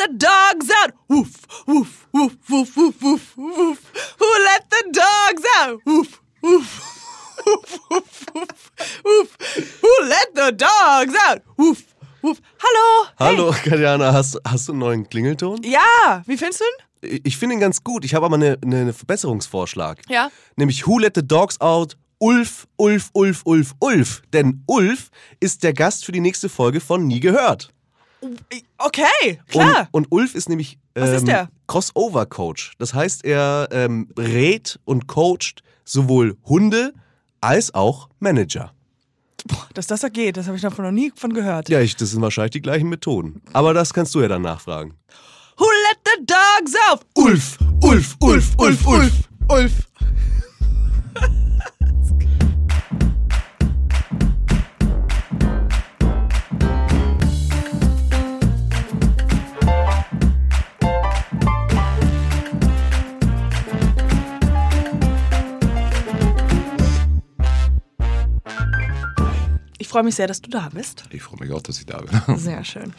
the dogs out? Woof, woof, woof, woof, woof, woof, woof. Who let the dogs out? Woof, woof. Woof, woof, woof, woof. Who let the dogs out? Woof, woof. Hallo. Hallo, Katjana, hast, hast du einen neuen Klingelton? Ja, wie findest du ihn? Ich, ich finde ihn ganz gut. Ich habe aber einen eine Verbesserungsvorschlag. Ja. Nämlich Who let the dogs out? Ulf, Ulf, Ulf, Ulf, Ulf. Denn Ulf ist der Gast für die nächste Folge von Nie gehört. Okay, klar. Und, und Ulf ist nämlich ähm, ist der? Crossover-Coach. Das heißt, er ähm, rät und coacht sowohl Hunde als auch Manager. Boah, dass das da geht, das habe ich davon noch nie von gehört. Ja, ich, das sind wahrscheinlich die gleichen Methoden. Aber das kannst du ja dann nachfragen. Who let the dogs out? Ulf, Ulf, Ulf, Ulf, Ulf. Ulf. Ich freue mich sehr, dass du da bist. Ich freue mich auch, dass ich da bin. Sehr schön.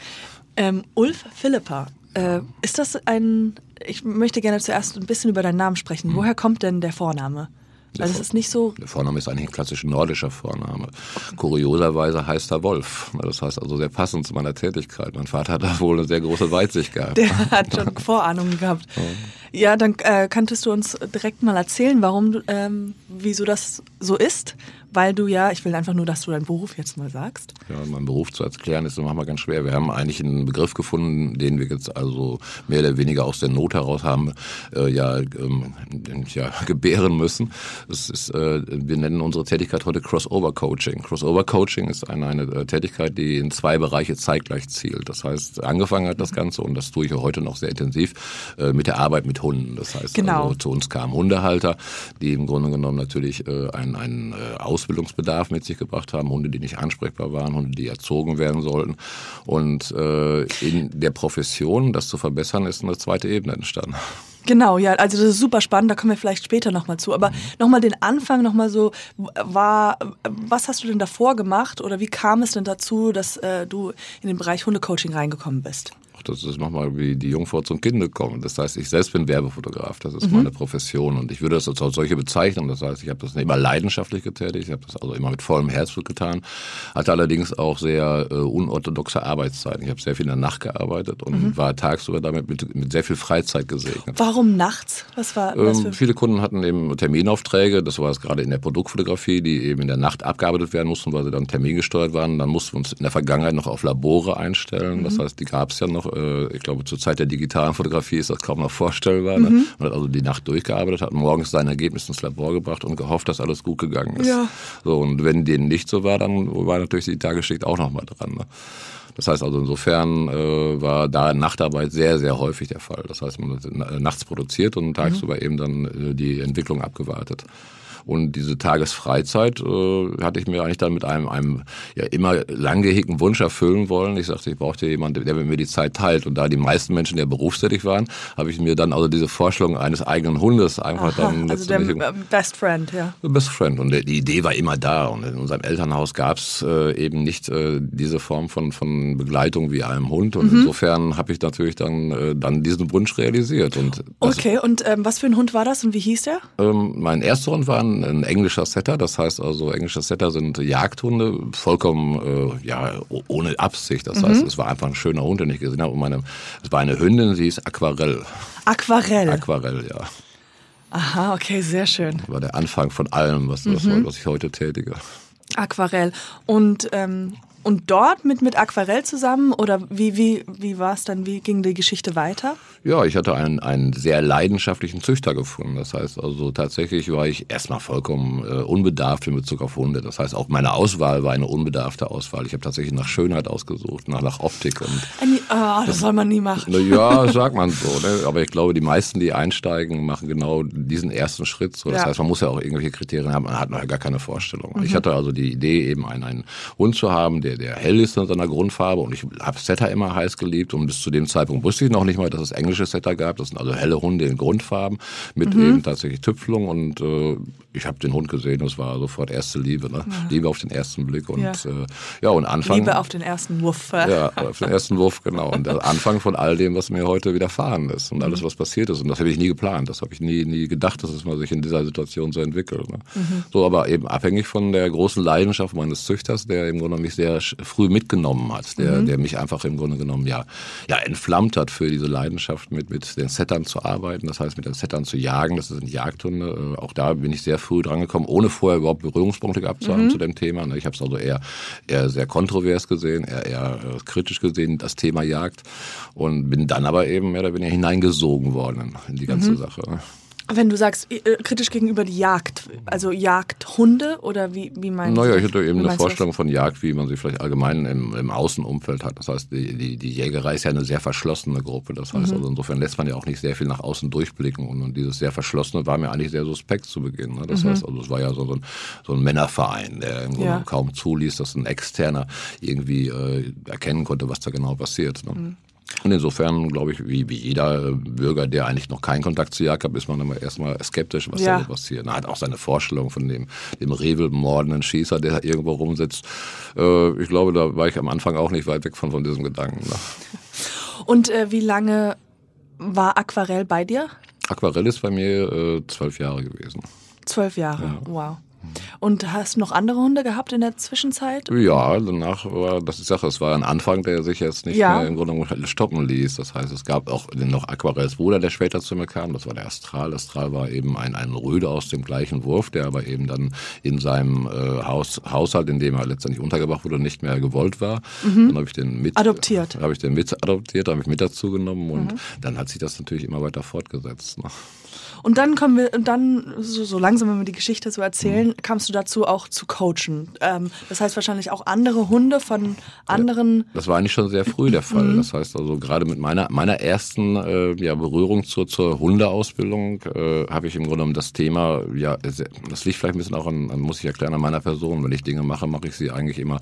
Ähm, Ulf Philippa, äh, ist das ein. Ich möchte gerne zuerst ein bisschen über deinen Namen sprechen. Woher kommt denn der Vorname? Weil es ist nicht so. Der Vorname ist eigentlich ein klassisch nordischer Vorname. Kurioserweise heißt er Wolf. Das heißt also sehr passend zu meiner Tätigkeit. Mein Vater hat da wohl eine sehr große Weitsicht gehabt. Der hat schon Vorahnungen gehabt. Ja, dann äh, könntest du uns direkt mal erzählen, warum, ähm, wieso das so ist. Weil du ja, ich will einfach nur, dass du deinen Beruf jetzt mal sagst. Ja, meinen Beruf zu erklären ist manchmal ganz schwer. Wir haben eigentlich einen Begriff gefunden, den wir jetzt also mehr oder weniger aus der Not heraus haben äh, ja, ähm, ja gebären müssen. Das ist, äh, wir nennen unsere Tätigkeit heute Crossover Coaching. Crossover Coaching ist eine, eine äh, Tätigkeit, die in zwei Bereiche zeitgleich zielt. Das heißt, angefangen hat das Ganze und das tue ich heute noch sehr intensiv äh, mit der Arbeit mit Hunden. Das heißt, Genau. also, zu uns kamen Hundehalter, die im Grunde genommen natürlich äh, einen, einen äh, Ausbildungsbedarf mit sich gebracht haben, Hunde, die nicht ansprechbar waren, Hunde, die erzogen werden sollten. Und äh, in der Profession, das zu verbessern, ist eine zweite Ebene entstanden. Genau, ja, also das ist super spannend, da kommen wir vielleicht später nochmal zu. Aber nochmal den Anfang, nochmal so, war, was hast du denn davor gemacht oder wie kam es denn dazu, dass äh, du in den Bereich Hundecoaching reingekommen bist? Ach, Das ist manchmal wie die Jungfrau zum Kinde kommen. Das heißt, ich selbst bin Werbefotograf. Das ist meine Profession. Und ich würde das als solche bezeichnen. Das heißt, ich habe das immer leidenschaftlich getätigt. Ich habe das also immer mit vollem Herzblut getan. Hatte allerdings auch sehr äh, unorthodoxe Arbeitszeiten. Ich habe sehr viel in der Nacht gearbeitet und war tagsüber damit mit, mit sehr viel Freizeit gesegnet. Warum nachts? Was war Ähm, viele Kunden hatten eben Terminaufträge, das war es gerade in der Produktfotografie, die eben in der Nacht abgearbeitet werden mussten, weil sie dann termingesteuert waren. Dann mussten wir uns in der Vergangenheit noch auf Labore einstellen. Das heißt, die gab es ja noch. Äh, Ich glaube, zur Zeit der digitalen Fotografie ist das kaum noch vorstellbar. Ne? Man hat also die Nacht durchgearbeitet, hat morgens sein Ergebnis ins Labor gebracht und gehofft, dass alles gut gegangen ist. Ja. So, und wenn denen nicht so war, dann war natürlich die Tagesschicht auch noch mal dran. Ne? Das heißt also insofern äh, war da Nachtarbeit sehr, sehr häufig der Fall. Das heißt, man hat na- nachts produziert und tagsüber eben dann äh, die Entwicklung abgewartet. Und diese Tagesfreizeit äh, hatte ich mir eigentlich dann mit einem, einem ja immer lang gehegten Wunsch erfüllen wollen. Ich sagte, ich brauchte jemanden, der mit mir die Zeit teilt. Und da die meisten Menschen ja berufstätig waren, habe ich mir dann also diese Vorstellung eines eigenen Hundes einfach Aha, dann also der letztendlich- äh, Best Friend, ja. Best Friend. Und die Idee war immer da. Und in unserem Elternhaus gab es äh, eben nicht äh, diese Form von, von Begleitung wie einem Hund. Mhm. Und insofern habe ich natürlich dann, äh, dann diesen Wunsch realisiert. Und das, Okay, und ähm, was für ein Hund war das und wie hieß der? ähm, mein erster Hund war ein, ein englischer Setter. Das heißt also, englische Setter sind Jagdhunde, vollkommen äh, ja, ohne Absicht. Das Mhm. heißt, es war einfach ein schöner Hund, den ich gesehen habe. Und meine, es war eine Hündin, sie ist Aquarell. Aquarell. Aquarell, ja. Aha, okay, sehr schön. War der Anfang von allem, was, was, Mhm. was ich heute tätige. Aquarell. Und, ähm, und dort mit, mit Aquarell zusammen oder wie, wie, wie war es dann? Wie ging die Geschichte weiter? Ja, ich hatte einen, einen sehr leidenschaftlichen Züchter gefunden. Das heißt also tatsächlich war ich erstmal vollkommen äh, unbedarft in Bezug auf Hunde. Das heißt auch meine Auswahl war eine unbedarfte Auswahl. Ich habe tatsächlich nach Schönheit ausgesucht, nach, nach Optik und Annie, ah, das soll man nie machen. na ja, sagt man so. Ne? Aber ich glaube, die meisten, die einsteigen, machen genau diesen ersten Schritt. So. Das Ja. heißt, man muss ja auch irgendwelche Kriterien haben. Man hat noch gar keine Vorstellung. Ich hatte also die Idee, eben einen, einen Hund zu haben, der, der hell ist in seiner Grundfarbe. Und ich habe Setter immer heiß geliebt. Und bis zu dem Zeitpunkt wusste ich noch nicht mal, dass es englische Setter gab. Das sind also helle Hunde in Grundfarben mit eben tatsächlich Tüpfelung. Und äh, ich habe den Hund gesehen, das war sofort erste Liebe, ne? Liebe auf den ersten Blick und Ja. äh, ja und Anfang. Liebe auf den ersten Wuff. ja, auf den ersten Wurf, genau. Und der Anfang von all dem, was mir heute widerfahren ist und alles, was passiert ist. Und das habe ich nie geplant. Das habe ich nie, nie gedacht, dass es mal sich in dieser Situation so entwickelt. Ne? So, aber eben abhängig von der großen Leidenschaft meines Züchters, der im Grunde mich sehr früh mitgenommen hat, der, der mich einfach im Grunde genommen ja, ja entflammt hat für diese Leidenschaft, mit, mit den Settern zu arbeiten. Das heißt, mit den Settern zu jagen. Das sind Jagdhunde. Äh, Auch da bin ich sehr früh drangekommen, ohne vorher überhaupt Berührungspunkte gehabt zu haben zu dem Thema. ne? Ich habe es also eher, eher sehr kontrovers gesehen, eher, eher äh, kritisch gesehen, das Thema Jagd. Und bin dann aber eben mehr oder weniger hineingesogen worden in die ganze Sache. Wenn du sagst, äh, kritisch gegenüber die Jagd, also Jagdhunde oder wie, wie meinst Naja, du ich das? hatte eben eine? Vorstellung von Jagd, wie man sie vielleicht allgemein im, im Außenumfeld hat. Das heißt, die, die, die Jägerei ist ja eine sehr verschlossene Gruppe. Das heißt, also insofern lässt man ja auch nicht sehr viel nach außen durchblicken. Und, und dieses sehr Verschlossene war mir eigentlich sehr suspekt zu Beginn. Ne? Das heißt, also es war ja so, so, ein, so ein Männerverein, der im Grunde Ja. kaum zuließ, dass ein Externer irgendwie äh, erkennen konnte, was da genau passiert. Ne? Und insofern, glaube ich, wie, wie jeder äh, Bürger, der eigentlich noch keinen Kontakt zu Jagd hat, ist man immer erstmal skeptisch, was Ja. da passiert. Er hat auch seine Vorstellung von dem, dem Revel-mordenden Schießer, der da irgendwo rumsitzt. Äh, ich glaube, da war ich am Anfang auch nicht weit weg von, von diesem Gedanken. Ne? Und äh, wie lange war Aquarell bei dir? Aquarell ist bei mir äh, zwölf Jahre gewesen. Zwölf Jahre. Wow. Und hast du noch andere Hunde gehabt in der Zwischenzeit? Ja, danach war das die Sache. Es war ein Anfang, der sich jetzt nicht Ja. mehr im Grunde genommen stoppen ließ. Das heißt, es gab auch noch Aquarells Bruder, der später zu mir kam. Das war der Astral. Astral war eben ein, ein Röde aus dem gleichen Wurf, der aber eben dann in seinem äh, Haus, Haushalt, in dem er letztendlich untergebracht wurde, nicht mehr gewollt war. Dann habe ich den mit Mhm. Adoptiert. Mhm. Habe ich den mit adoptiert, habe ich mit dazu genommen und dann hat sich das natürlich immer weiter fortgesetzt. Ne? Und dann kommen wir, und dann, so, so langsam, wenn wir die Geschichte so erzählen, Mhm. kamst du dazu auch zu coachen. Ähm, das heißt wahrscheinlich auch andere Hunde von anderen. Das war eigentlich schon sehr früh der Fall. Das heißt also gerade mit meiner meiner ersten äh, ja, Berührung zur, zur Hundeausbildung äh, habe ich im Grunde genommen das Thema, ja, das liegt vielleicht ein bisschen auch an, an muss ich erklären, an meiner Person. Wenn ich Dinge mache, mache ich sie eigentlich immer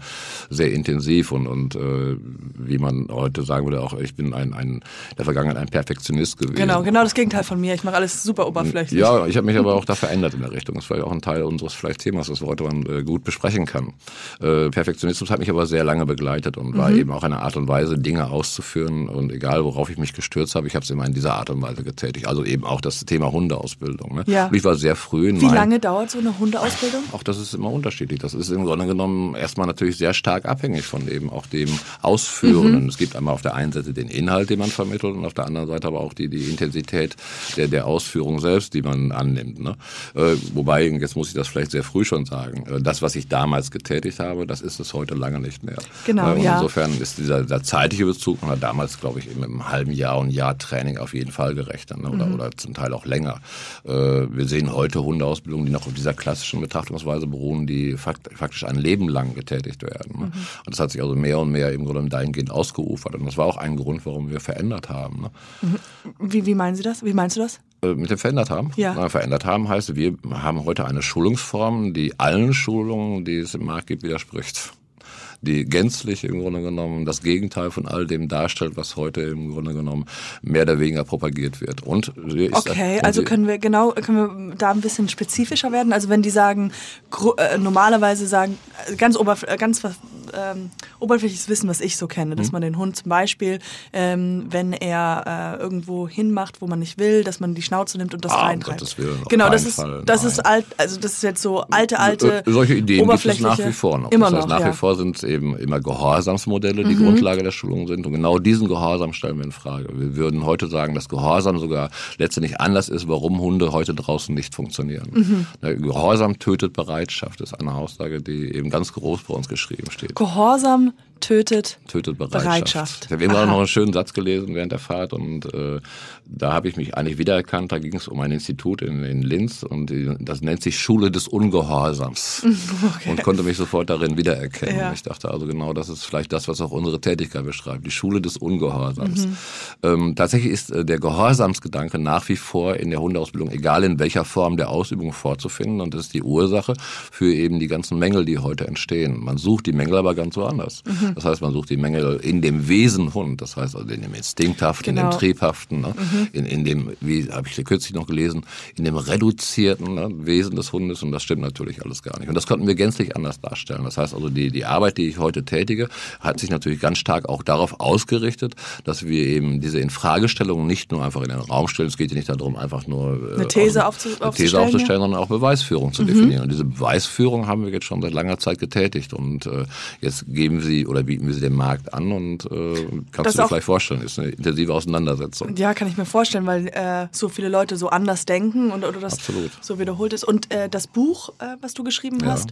sehr intensiv und, und äh, wie man heute sagen würde, auch ich bin ein, ein in der Vergangenheit ein Perfektionist gewesen. Genau, genau das Gegenteil von mir. Ich mache alles super oberflächlich. Ja, ich habe mich aber auch da verändert in der Richtung. Das war ja auch ein Teil unseres vielleicht Themas, das wir heute mal äh, gut besprechen kann. Äh, Perfektionismus hat mich aber sehr lange begleitet und Mhm. war eben auch eine Art und Weise, Dinge auszuführen. Und egal, worauf ich mich gestürzt habe, ich habe es immer in dieser Art und Weise getätigt. Also eben auch das Thema Hundeausbildung. Ne? Ja. Und ich war sehr früh in Wie lange dauert so eine Hundeausbildung? auch das ist immer unterschiedlich. Das ist im Grunde genommen erstmal natürlich sehr stark abhängig von eben auch dem Ausführenden. Es gibt einmal auf der einen Seite den Inhalt, den man vermittelt und auf der anderen Seite aber auch die, die Intensität der, der Ausführung selbst, die man annimmt. Ne? Äh, wobei, jetzt muss ich das vielleicht sehr früh schon sagen, äh, das, was ich damals getätigt habe, das ist es heute lange nicht mehr. Genau, äh, ja. Insofern ist dieser, dieser zeitliche Bezug, man hat damals, glaube ich, eben im halben Jahr und Jahr Training auf jeden Fall gerechnet ne? oder, Mhm. oder zum Teil auch länger. Äh, wir sehen heute Hundeausbildungen, die noch auf dieser klassischen Betrachtungsweise beruhen, die fakt faktisch ein Leben lang getätigt werden. Ne? Mhm. Und das hat sich also mehr und mehr im Grunde dahingehend ausgeufert. Und das war auch ein Grund, warum wir verändert haben. Ne? Wie, wie meinen Sie das? Wie meinst du das? Äh, Mit dem verändert haben? Ja. Na, verändert haben heißt, wir haben heute eine Schulungsform, die allen Schulungen, die es im Markt gibt, widerspricht. Die gänzlich im Grunde genommen das Gegenteil von all dem darstellt, was heute im Grunde genommen mehr oder weniger propagiert wird. Und Okay, und also können wir genau, können wir da ein bisschen spezifischer werden? Also wenn die sagen, äh, normalerweise sagen, äh, ganz, oberf äh, ganz ähm, oberflächliches Wissen, was ich so kenne, Mhm. dass man den Hund zum Beispiel, ähm, wenn er äh, irgendwo hinmacht, wo man nicht will, dass man die Schnauze nimmt und das Ah, reintreibt. Auf genau, das ist, Fall, das nein. ist alt, also das ist jetzt so alte, alte, Solche Ideen gibt es nach wie vor noch. Immer das heißt, noch, nach ja. Mhm. wie vor sind eben immer Gehorsamsmodelle, die Grundlage der Schulung sind. Und genau diesen Gehorsam stellen wir in Frage. Wir würden heute sagen, dass Gehorsam sogar letztendlich Anlass ist, warum Hunde heute draußen nicht funktionieren. Mhm. Gehorsam tötet Bereitschaft, ist eine Aussage, die eben ganz groß bei uns geschrieben steht. Gehorsam tötet tötet Bereitschaft. Bereitschaft. Ich habe eben Aha. noch einen schönen Satz gelesen während der Fahrt und äh, da habe ich mich eigentlich wiedererkannt. Da ging es um ein Institut in, in Linz und die, das nennt sich Schule des Ungehorsams und konnte mich sofort darin wiedererkennen. Ja. Ich dachte also genau, das ist vielleicht das, was auch unsere Tätigkeit beschreibt, die Schule des Ungehorsams. Mhm. Ähm, tatsächlich ist äh, der Gehorsamsgedanke nach wie vor in der Hundeausbildung, egal in welcher Form der Ausübung vorzufinden und das ist die Ursache für eben die ganzen Mängel, die heute entstehen. Man sucht die Mängel aber ganz woanders. Mhm. Das heißt, man sucht die Mängel in dem Wesen Hund, das heißt also in dem Instinkthaften, Genau. in dem Triebhaften, ne? in, in dem, wie habe ich kürzlich noch gelesen, in dem reduzierten ne? Wesen des Hundes und das stimmt natürlich alles gar nicht. Und das konnten wir gänzlich anders darstellen. Das heißt also, die, die Arbeit, die ich heute tätige, hat sich natürlich ganz stark auch darauf ausgerichtet, dass wir eben diese Infragestellungen nicht nur einfach in den Raum stellen. Es geht ja nicht darum, einfach nur äh, Eine These aus- aufzu- eine These aufzustellen, aufzustellen, sondern auch Beweisführung Mhm. zu definieren. Und diese Beweisführung haben wir jetzt schon seit langer Zeit getätigt und äh, jetzt geben sie oder bieten wir sie dem Markt an und äh, kannst Das du dir vielleicht vorstellen, ist eine intensive Auseinandersetzung. Ja, kann ich mir vorstellen, weil äh, so viele Leute so anders denken und oder das Absolut. so wiederholt ist. Und äh, das Buch, äh, was du geschrieben Ja. hast,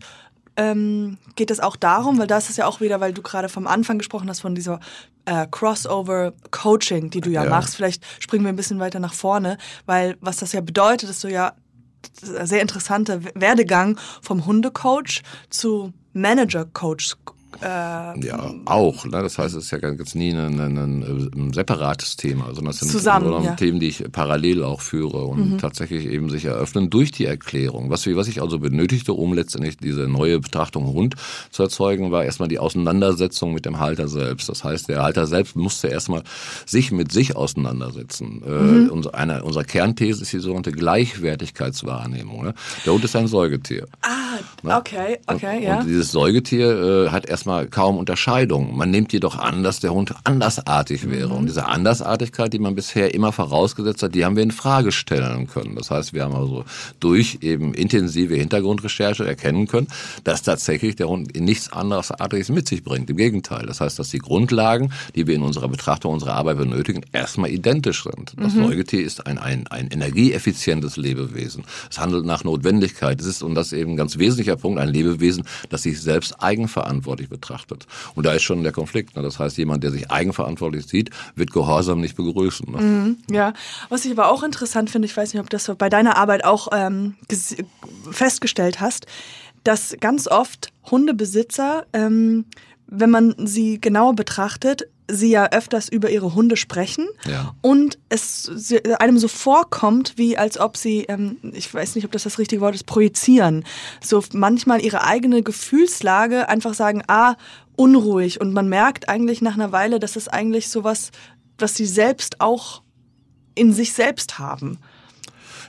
ähm, geht es auch darum, weil das ist ja auch wieder, weil du gerade vom Anfang gesprochen hast, von dieser äh, Crossover-Coaching, die du ja, Ja. machst. Vielleicht springen wir ein bisschen weiter nach vorne, weil was das ja bedeutet, ist so ja sehr interessanter Werdegang vom Hundecoach zu Manager-Coach. Äh, Ja, auch. Ne? Das heißt, es ist ja ganz nie ein, ein, ein, separates Thema, sondern es sind Zusammen, ja. Themen, die ich parallel auch führe und tatsächlich eben sich eröffnen durch die Erklärung. Was, was ich also benötigte, um letztendlich diese neue Betrachtung Hund zu erzeugen, war erstmal die Auseinandersetzung mit dem Halter selbst. Das heißt, der Halter selbst musste erstmal sich mit sich auseinandersetzen. Äh, unser, eine unserer Kernthese ist die sogenannte Gleichwertigkeitswahrnehmung. Ne? Der Hund ist ein Säugetier. ah, okay, okay, und, ja. Und dieses Säugetier äh, hat erstmal kaum Unterscheidung. Man nimmt jedoch an, dass der Hund andersartig wäre. Mhm. Und diese Andersartigkeit, die man bisher immer vorausgesetzt hat, die haben wir in Frage stellen können. Das heißt, wir haben also durch eben intensive Hintergrundrecherche erkennen können, dass tatsächlich der Hund nichts andersartiges mit sich bringt. Im Gegenteil. Das heißt, dass die Grundlagen, die wir in unserer Betrachtung unserer Arbeit benötigen, erstmal identisch sind. Das Mhm. Säugetier ist ein, ein, ein energieeffizientes Lebewesen. Es handelt nach Notwendigkeit. Es ist, und das ist eben ein ganz wesentlicher Punkt, ein Lebewesen, das sich selbst eigenverantwortlich betrachtet. Und da ist schon der Konflikt. Ne? Das heißt, jemand, der sich eigenverantwortlich sieht, wird Gehorsam nicht begrüßen. Ne? Ja, was ich aber auch interessant finde, ich weiß nicht, ob das bei deiner Arbeit auch ähm, ges- festgestellt hast, dass ganz oft Hundebesitzer, ähm, wenn man sie genauer betrachtet, sie ja öfters über ihre Hunde sprechen Ja. und es einem so vorkommt, wie als ob sie, ähm, ich weiß nicht, ob das das richtige Wort ist, projizieren. So manchmal ihre eigene Gefühlslage einfach sagen, ah, unruhig und man merkt eigentlich nach einer Weile, dass es eigentlich sowas, was sie selbst auch in sich selbst haben.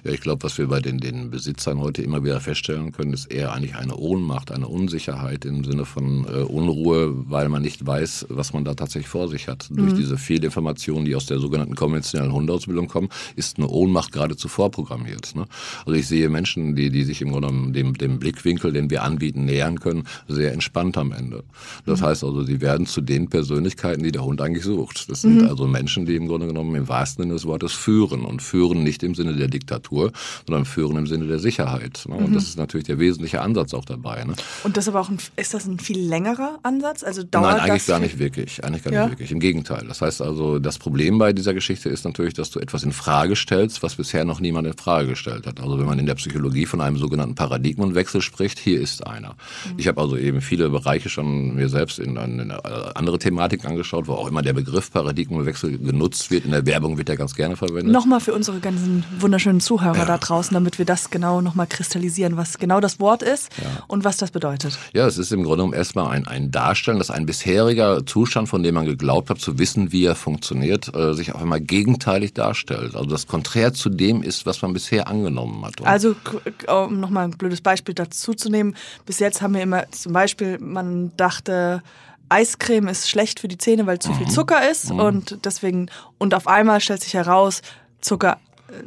Ja, ich glaube, was wir bei den, den Besitzern heute immer wieder feststellen können, ist eher eigentlich eine Ohnmacht, eine Unsicherheit im Sinne von äh, Unruhe, weil man nicht weiß, was man da tatsächlich vor sich hat. Durch diese Fehlinformationen, die aus der sogenannten konventionellen Hundeausbildung kommen, ist eine Ohnmacht geradezu vorprogrammiert. Ne? Also ich sehe Menschen, die, die sich im Grunde genommen dem, dem Blickwinkel, den wir anbieten, nähern können, sehr entspannt am Ende. Das heißt also, sie werden zu den Persönlichkeiten, die der Hund eigentlich sucht. Das sind also Menschen, die im Grunde genommen im wahrsten Sinne des Wortes führen und führen nicht im Sinne der Diktatur, sondern führen im Sinne der Sicherheit. Ne? Und das ist natürlich der wesentliche Ansatz auch dabei. Ne? Und das aber auch ein, ist das ein viel längerer Ansatz? Also dauert Nein, eigentlich das gar nicht wirklich. Eigentlich gar Ja? nicht wirklich. Im Gegenteil. Das heißt also, das Problem bei dieser Geschichte ist natürlich, dass du etwas in Frage stellst, was bisher noch niemand in Frage gestellt hat. Also wenn man in der Psychologie von einem sogenannten Paradigmenwechsel spricht, hier ist einer. Ich habe also eben viele Bereiche schon mir selbst in, in, in andere Thematiken angeschaut, wo auch immer der Begriff Paradigmenwechsel genutzt wird. In der Werbung wird er ganz gerne verwendet. Nochmal für unsere ganzen wunderschönen Zuhörer da draußen, damit wir das genau nochmal kristallisieren, was genau das Wort ist und was das bedeutet. Ja, es ist im Grunde genommen erstmal ein, ein Darstellen, dass ein bisheriger Zustand, von dem man geglaubt hat, zu wissen, wie er funktioniert, äh, sich auf einmal gegenteilig darstellt. Also das konträr zu dem ist, was man bisher angenommen hat. Und Also, um nochmal ein blödes Beispiel dazu zu nehmen, bis jetzt haben wir immer zum Beispiel, man dachte, Eiscreme ist schlecht für die Zähne, weil zu viel Mhm. Zucker ist und deswegen, und auf einmal stellt sich heraus, Zucker,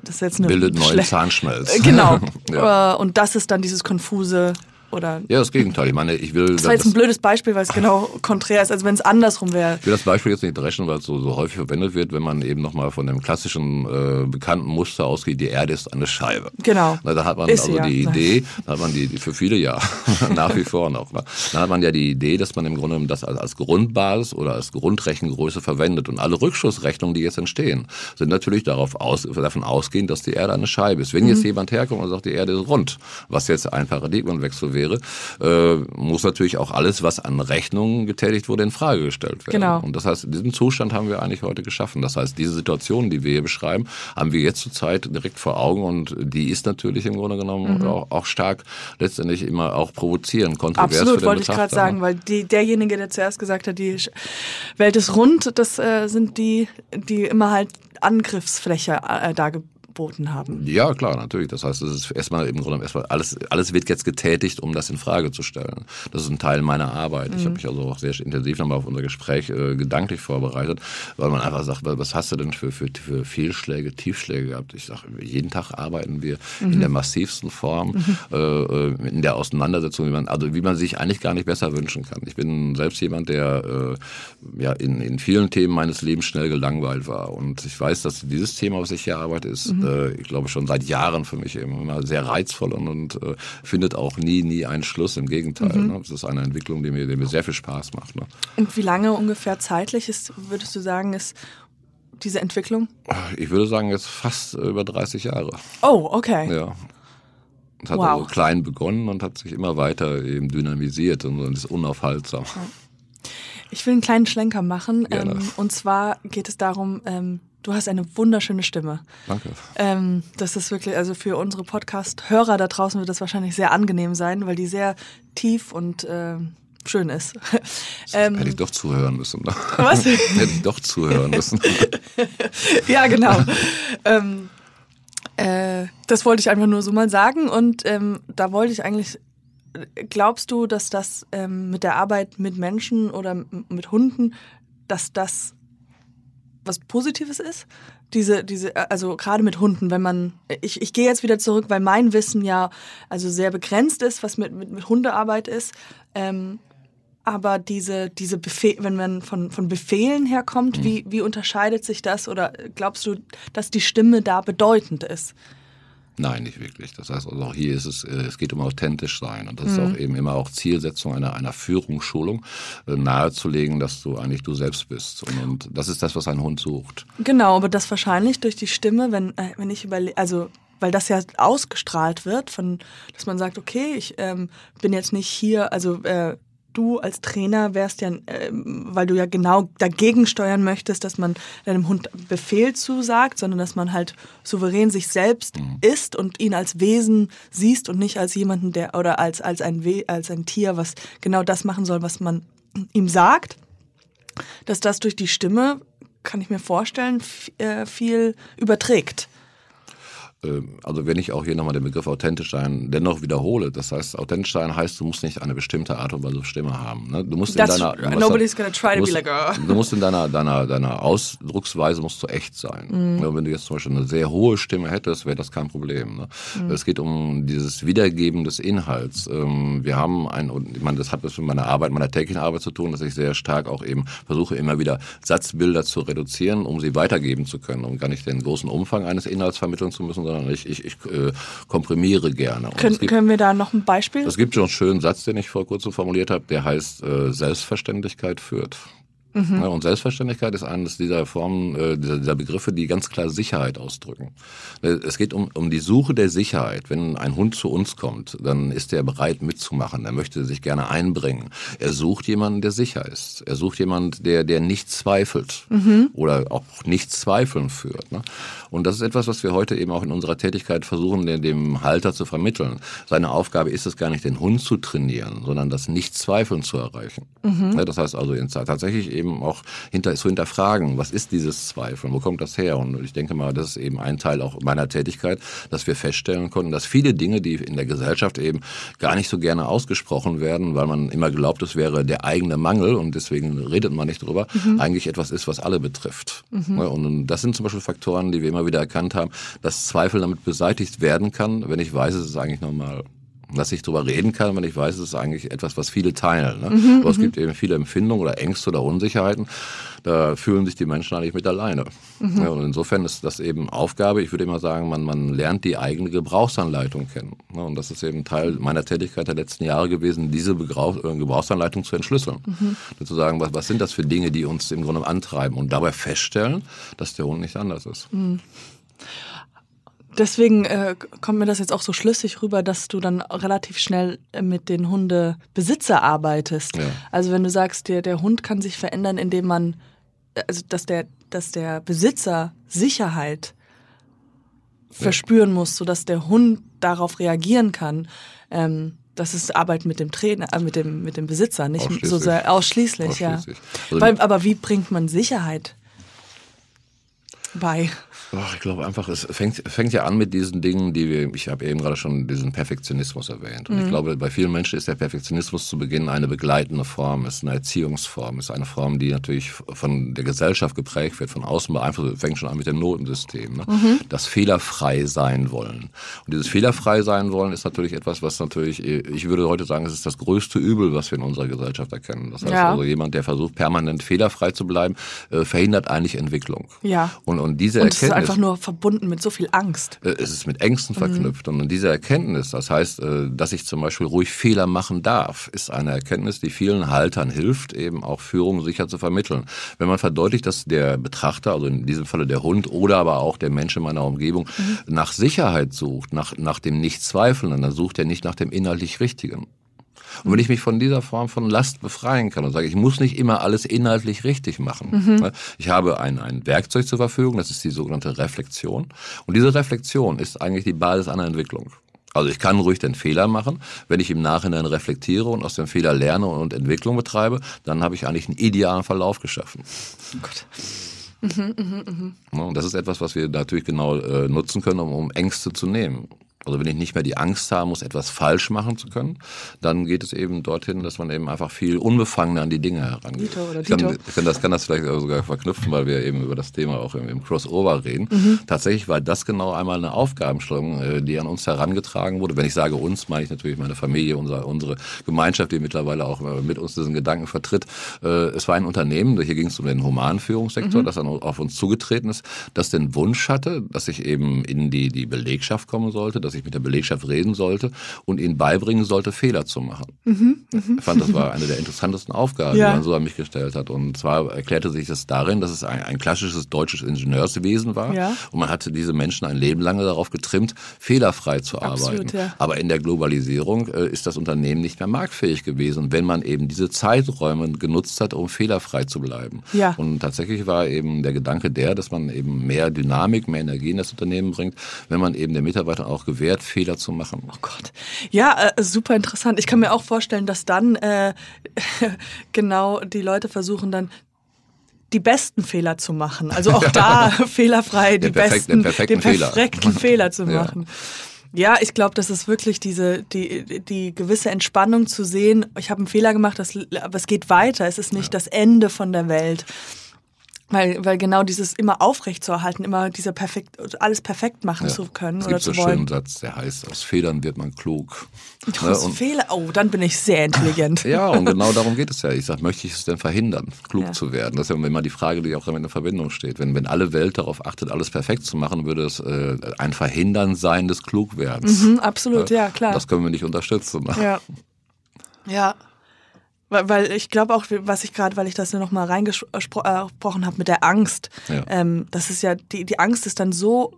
das ist jetzt eine bildet neuen Zahnschmelz. Genau. ja. Äh, Und das ist dann dieses konfuse oder ja, das Gegenteil. Ich meine, ich will das war jetzt ein blödes Beispiel, weil es genau konträr ist, als wenn es andersrum wäre. Ich will das Beispiel jetzt nicht dreschen, weil es so, so häufig verwendet wird, wenn man eben nochmal von dem klassischen äh, bekannten Muster ausgeht, die Erde ist eine Scheibe. Genau. Na, da hat man Ist also ja. die Idee, da hat man die, die für viele ja, nach wie vor noch. Ne? Da hat man ja die Idee, dass man im Grunde genommen das als, als Grundbasis oder als Grundrechengröße verwendet. Und alle Rückschussrechnungen, die jetzt entstehen, sind natürlich darauf aus, davon ausgehend, dass die Erde eine Scheibe ist. Wenn Mhm. jetzt jemand herkommt und sagt, die Erde ist rund, was jetzt ein Paradigmenwechsel wäre, wäre, äh, muss natürlich auch alles, was an Rechnungen getätigt wurde, in Frage gestellt werden. Genau. Und das heißt, diesen Zustand haben wir eigentlich heute geschaffen. Das heißt, diese Situation, die wir hier beschreiben, haben wir jetzt zurzeit direkt vor Augen und die ist natürlich im Grunde genommen Mhm. auch, auch stark letztendlich immer auch provozieren, kontrovers für Absolut, den wollte ich gerade Betrachter, sagen, ne? weil die, derjenige, der zuerst gesagt hat, die Welt ist rund, das äh, sind die, die immer halt Angriffsfläche äh, dargeboten haben. Ja, klar, natürlich. Das heißt, es ist erstmal im Grunde erstmal alles, alles wird jetzt getätigt, um das in Frage zu stellen. Das ist ein Teil meiner Arbeit. Ich habe mich also auch sehr intensiv nochmal auf unser Gespräch äh, gedanklich vorbereitet, weil man einfach sagt, was hast du denn für, für, für Fehlschläge, Tiefschläge gehabt? Ich sage, jeden Tag arbeiten wir in der massivsten Form, äh, äh, in der Auseinandersetzung, wie man, also wie man sich eigentlich gar nicht besser wünschen kann. Ich bin selbst jemand, der äh, ja in, in vielen Themen meines Lebens schnell gelangweilt war. Und ich weiß, dass dieses Thema, was ich hier arbeite, ist, äh, ich glaube, schon seit Jahren für mich immer sehr reizvoll und, und äh, findet auch nie, nie einen Schluss. Im Gegenteil. Ne? Es ist eine Entwicklung, die mir, die mir sehr viel Spaß macht. Ne? Und wie lange ungefähr zeitlich ist, würdest du sagen, ist diese Entwicklung? Ich würde sagen, jetzt fast über 30 Jahre. Oh, okay. Ja. Es hat Wow. also klein begonnen und hat sich immer weiter eben dynamisiert und, ist unaufhaltsam. Ich will einen kleinen Schlenker machen. Ähm, und zwar geht es darum, ähm, du hast eine wunderschöne Stimme. Danke. Ähm, das ist wirklich, also für unsere Podcast-Hörer da draußen wird das wahrscheinlich sehr angenehm sein, weil die sehr tief und ähm, schön ist. ähm, Hätte ich doch zuhören müssen. Ne? Was? Hätte ich doch zuhören müssen. ja, genau. ähm, äh, das wollte ich einfach nur so mal sagen. Und ähm, da wollte ich eigentlich, glaubst du, dass das ähm, mit der Arbeit mit Menschen oder mit Hunden, dass das was Positives ist? Diese, diese, äh, also gerade mit Hunden, wenn man, ich, ich gehe jetzt wieder zurück, weil mein Wissen ja also sehr begrenzt ist, was mit, mit, mit Hundearbeit ist. Ähm, aber diese, diese Befehl, wenn man von, von Befehlen herkommt, wie, wie unterscheidet sich das? Oder glaubst du, dass die Stimme da bedeutend ist? Nein, nicht wirklich. Das heißt, also auch hier ist es, äh, es geht um authentisch sein. Und das ist auch eben immer auch Zielsetzung einer, einer Führungsschulung, äh, nahezulegen, dass du eigentlich du selbst bist. Und, und das ist das, was ein Hund sucht. Genau, aber das wahrscheinlich durch die Stimme, wenn, äh, wenn ich überlege, also weil das ja ausgestrahlt wird, von, dass man sagt, okay, ich ähm, bin jetzt nicht hier, also äh, du als Trainer wärst ja, ähm, weil du ja genau dagegen steuern möchtest, dass man deinem Hund Befehl zusagt, sondern dass man halt souverän sich selbst ist und ihn als Wesen siehst und nicht als jemanden, der oder als als ein We als ein Tier, was genau das machen soll, was man ihm sagt dass das durch die Stimme, kann ich mir vorstellen, äh, viel überträgt. Ähm, Also wenn ich auch hier nochmal den Begriff authentisch sein dennoch wiederhole, das heißt, authentisch sein heißt, du musst nicht eine bestimmte Art und Weise Stimme haben. Ne? Du musst That's- in deiner, du nobody's gonna try to du musst, be like, "Oh." Du musst in deiner, deiner, deiner Ausdrucksweise musst du echt sein. Mhm. Ne? Wenn du jetzt zum Beispiel eine sehr hohe Stimme hättest, wäre das kein Problem. Ne? Mhm. Es geht um dieses Wiedergeben des Inhalts. Ähm, Wir haben ein, und ich meine, das hat was mit meiner Arbeit, meiner täglichen Arbeit zu tun, dass ich sehr stark auch eben versuche, immer wieder Satzbilder zu reduzieren, um sie weitergeben zu können, um gar nicht den großen Umfang eines Inhalts vermitteln zu müssen, sondern ich, ich, ich äh, komprimiere gerne. Können, gibt, können wir da noch ein Beispiel? es gibt schon einen schönen Satz, den ich vor kurzem formuliert habe, der heißt, äh, Selbstverständlichkeit führt. Ja, und Selbstverständlichkeit ist eines dieser Formen, äh, dieser, dieser Begriffe, die ganz klar Sicherheit ausdrücken. Äh, Es geht um, um die Suche der Sicherheit. Wenn ein Hund zu uns kommt, dann ist er bereit mitzumachen. Er möchte sich gerne einbringen. Er sucht jemanden, der sicher ist. Er sucht jemanden, der, der nicht zweifelt oder auch nicht zweifeln führt. Ne? Und das ist etwas, was wir heute eben auch in unserer Tätigkeit versuchen, dem- Halter zu vermitteln. Seine Aufgabe ist es gar nicht, den Hund zu trainieren, sondern das Nicht-Zweifeln zu erreichen. Ja, das heißt also tatsächlich eben auch hinter, zu hinterfragen, was ist dieses Zweifeln, wo kommt das her? Und ich denke mal, das ist eben ein Teil auch meiner Tätigkeit, dass wir feststellen konnten, dass viele Dinge, die in der Gesellschaft eben gar nicht so gerne ausgesprochen werden, weil man immer glaubt, es wäre der eigene Mangel und deswegen redet man nicht drüber, eigentlich etwas ist, was alle betrifft. Ja, Und das sind zum Beispiel Faktoren, die wir immer wieder erkannt haben, dass Zweifel damit beseitigt werden kann, wenn ich weiß, es ist eigentlich normal dass ich drüber reden kann, wenn ich weiß, es ist eigentlich etwas, was viele teilen. Ne? Aber es gibt eben viele Empfindungen oder Ängste oder Unsicherheiten. Da fühlen sich die Menschen eigentlich mit alleine. Ja, und insofern ist das eben Aufgabe. Ich würde immer sagen, man, man lernt die eigene Gebrauchsanleitung kennen. Ne? Und das ist eben Teil meiner Tätigkeit der letzten Jahre gewesen, diese Begrau- äh, Gebrauchsanleitung zu entschlüsseln. Und zu sagen, was, was sind das für Dinge, die uns im Grunde antreiben und dabei feststellen, dass der Hund nicht anders ist. Deswegen äh, kommt mir das jetzt auch so schlüssig rüber, dass du dann relativ schnell äh, mit den Hundebesitzer arbeitest. Ja. Also wenn du sagst, der, der Hund kann sich verändern, indem man, äh, also dass der, dass der Besitzer Sicherheit verspüren muss, sodass der Hund darauf reagieren kann. Ähm, das ist Arbeit mit dem Trainer, äh, mit dem mit dem Besitzer, nicht so Ausschließlich. sehr ausschließlich, Ausschließlich. ja. Also Weil, aber wie bringt man Sicherheit bei? Ach, ich glaube einfach, es fängt, fängt ja an mit diesen Dingen, die wir, ich habe eben gerade schon diesen Perfektionismus erwähnt. Und ich glaube, bei vielen Menschen ist der Perfektionismus zu Beginn eine begleitende Form, ist eine Erziehungsform, ist eine Form, die natürlich von der Gesellschaft geprägt wird, von außen beeinflusst, fängt schon an mit dem Notensystem. Ne? Das fehlerfrei sein wollen. Und dieses fehlerfrei sein wollen ist natürlich etwas, was natürlich, ich würde heute sagen, es ist das größte Übel, was wir in unserer Gesellschaft erkennen. Das heißt Ja. also, jemand, der versucht, permanent fehlerfrei zu bleiben, äh, verhindert eigentlich Entwicklung. Ja. Und, und diese Und einfach nur verbunden mit so viel Angst. äh, es ist mit Ängsten verknüpft. Und diese Erkenntnis, das heißt, äh, dass ich zum Beispiel ruhig Fehler machen darf, ist eine Erkenntnis, die vielen Haltern hilft, eben auch Führung sicher zu vermitteln. Wenn man verdeutlicht, dass der Betrachter, also in diesem Falle der Hund oder aber auch der Mensch in meiner Umgebung, nach Sicherheit sucht, nach, nach dem Nicht-Zweifelnden, dann sucht er nicht nach dem inhaltlich Richtigen. Und wenn ich mich von dieser Form von Last befreien kann und sage, ich muss nicht immer alles inhaltlich richtig machen. Ne? Ich habe ein, ein Werkzeug zur Verfügung, das ist die sogenannte Reflexion. Und diese Reflexion ist eigentlich die Basis einer Entwicklung. Also ich kann ruhig den Fehler machen. Wenn ich im Nachhinein reflektiere und aus dem Fehler lerne und Entwicklung betreibe, dann habe ich eigentlich einen idealen Verlauf geschaffen. Oh Gott. Ne? Und das ist etwas, was wir natürlich genau äh, nutzen können, um, um Ängste zu nehmen. Also wenn ich nicht mehr die Angst haben muss, etwas falsch machen zu können, dann geht es eben dorthin, dass man eben einfach viel unbefangener an die Dinge herangeht. Dito oder ich, kann, ich kann das, kann das vielleicht sogar verknüpfen, weil wir eben über das Thema auch im, im Crossover reden. Mhm. Tatsächlich war das genau einmal eine Aufgabenstellung, äh, die an uns herangetragen wurde. Wenn ich sage uns, meine ich natürlich meine Familie, unser, unsere Gemeinschaft, die mittlerweile auch mit uns diesen Gedanken vertritt. Äh, Es war ein Unternehmen, hier ging es um den Humanführungssektor, Mhm. das dann auf uns zugetreten ist, das den Wunsch hatte, dass ich eben in die, die Belegschaft kommen sollte, dass ich mit der Belegschaft reden sollte und ihnen beibringen sollte, Fehler zu machen. Ich fand, das war eine der interessantesten Aufgaben, Mhm, Ja. die man so an mich gestellt hat. Und zwar erklärte sich das darin, dass es ein, ein klassisches deutsches Ingenieurswesen war. Ja. Und man hatte diese Menschen ein Leben lang darauf getrimmt, fehlerfrei zu Absolut, arbeiten. ja. Aber in der Globalisierung äh, ist das Unternehmen nicht mehr marktfähig gewesen, wenn man eben diese Zeiträume genutzt hat, um fehlerfrei zu bleiben. Ja. Und tatsächlich war eben der Gedanke der, dass man eben mehr Dynamik, mehr Energie in das Unternehmen bringt, wenn man eben den Mitarbeitern auch gewährt, Fehler zu machen. Oh Gott. Ja, äh, super interessant. Ich kann mir auch vorstellen, dass dann äh, genau die Leute versuchen dann die besten Fehler zu machen. Also auch da fehlerfrei die Den perfekt- besten, den perfekten Fehler. perfekten Fehler zu Ja. machen. Ja, ich glaube, das ist wirklich diese die die gewisse Entspannung zu sehen. Ich habe einen Fehler gemacht, das, aber es geht weiter. Es ist nicht das Ende von der Welt. Weil, weil genau dieses immer aufrecht zu erhalten, immer dieser perfekt, alles perfekt machen zu können Es oder gibt so zu einen schönen wollen. Satz, der heißt, aus Fehlern wird man klug. Ne, Aus und- Fehler, oh, dann bin ich sehr intelligent. Ja, und genau darum geht es ja. Ich sage, möchte ich es denn verhindern, klug Ja. zu werden? Das ist ja immer die Frage, die auch damit in Verbindung steht. Wenn, wenn alle Welt darauf achtet, alles perfekt zu machen, würde es äh, ein Verhindern sein des Klugwerdens. Mhm, absolut, ja, klar. Das können wir nicht unterstützen. Ja. Ja. Weil, ich glaube auch, was ich gerade, weil ich das nur noch mal reingesprochen habe mit der Angst, Ja. ähm, das ist ja, die, die Angst ist dann so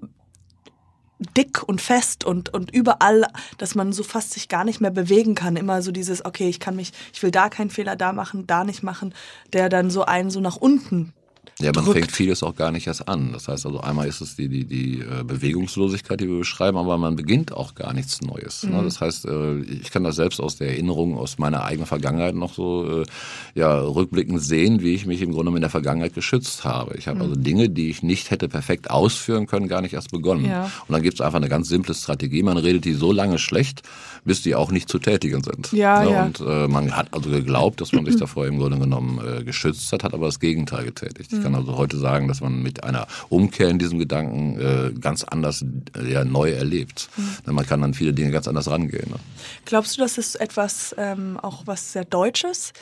dick und fest und, und überall, dass man so fast sich gar nicht mehr bewegen kann. Immer so dieses, okay, ich kann mich, ich will da keinen Fehler da machen, da nicht machen, der dann so einen so nach unten Ja, man drückt. fängt vieles auch gar nicht erst an. Das heißt also, einmal ist es die, die, die äh, Bewegungslosigkeit, die wir beschreiben, aber man beginnt auch gar nichts Neues. Ne? Das heißt, äh, ich kann das selbst aus der Erinnerung, aus meiner eigenen Vergangenheit noch so äh, ja, rückblickend sehen, wie ich mich im Grunde in der Vergangenheit geschützt habe. Ich habe also Dinge, die ich nicht hätte perfekt ausführen können, gar nicht erst begonnen. Ja. Und dann gibt es einfach eine ganz simple Strategie. Man redet die so lange schlecht, bis die auch nicht zu tätigen sind. Ja, ne? ja. Und äh, man hat also geglaubt, dass man sich davor im Grunde genommen äh, geschützt hat, hat aber das Gegenteil getätigt. Ich kann also heute sagen, dass man mit einer Umkehr in diesem Gedanken äh, ganz anders äh, ja, neu erlebt. Denn Man kann an viele Dinge ganz anders rangehen. Ne? Glaubst du, das ist etwas ähm, auch was sehr Deutsches?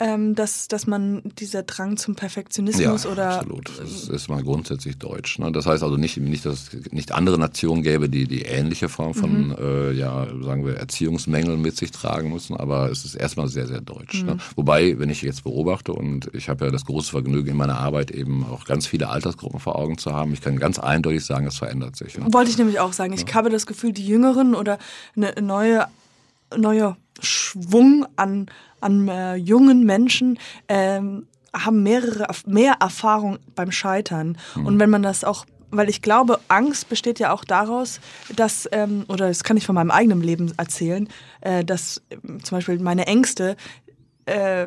Ähm, dass, dass man dieser Drang zum Perfektionismus ja, oder absolut. Das ist mal grundsätzlich deutsch. Ne? Das heißt also nicht, nicht, dass es nicht andere Nationen gäbe, die die ähnliche Form von, Mhm. äh, ja, sagen wir, Erziehungsmängeln mit sich tragen müssen, aber es ist erstmal sehr, sehr deutsch. Mhm. Ne? Wobei, wenn ich jetzt beobachte und ich habe ja das große Vergnügen in meiner Arbeit eben auch ganz viele Altersgruppen vor Augen zu haben, ich kann ganz eindeutig sagen, es verändert sich. Ne? Wollte ich nämlich auch sagen. Ich habe das Gefühl, die Jüngeren oder eine neue, neue Schwung an, an äh, jungen Menschen ähm, haben mehrere, mehr Erfahrung beim Scheitern. Und wenn man das auch, weil ich glaube, Angst besteht ja auch daraus, dass, ähm, oder das kann ich von meinem eigenen Leben erzählen, äh, dass ähm, zum Beispiel meine Ängste, äh,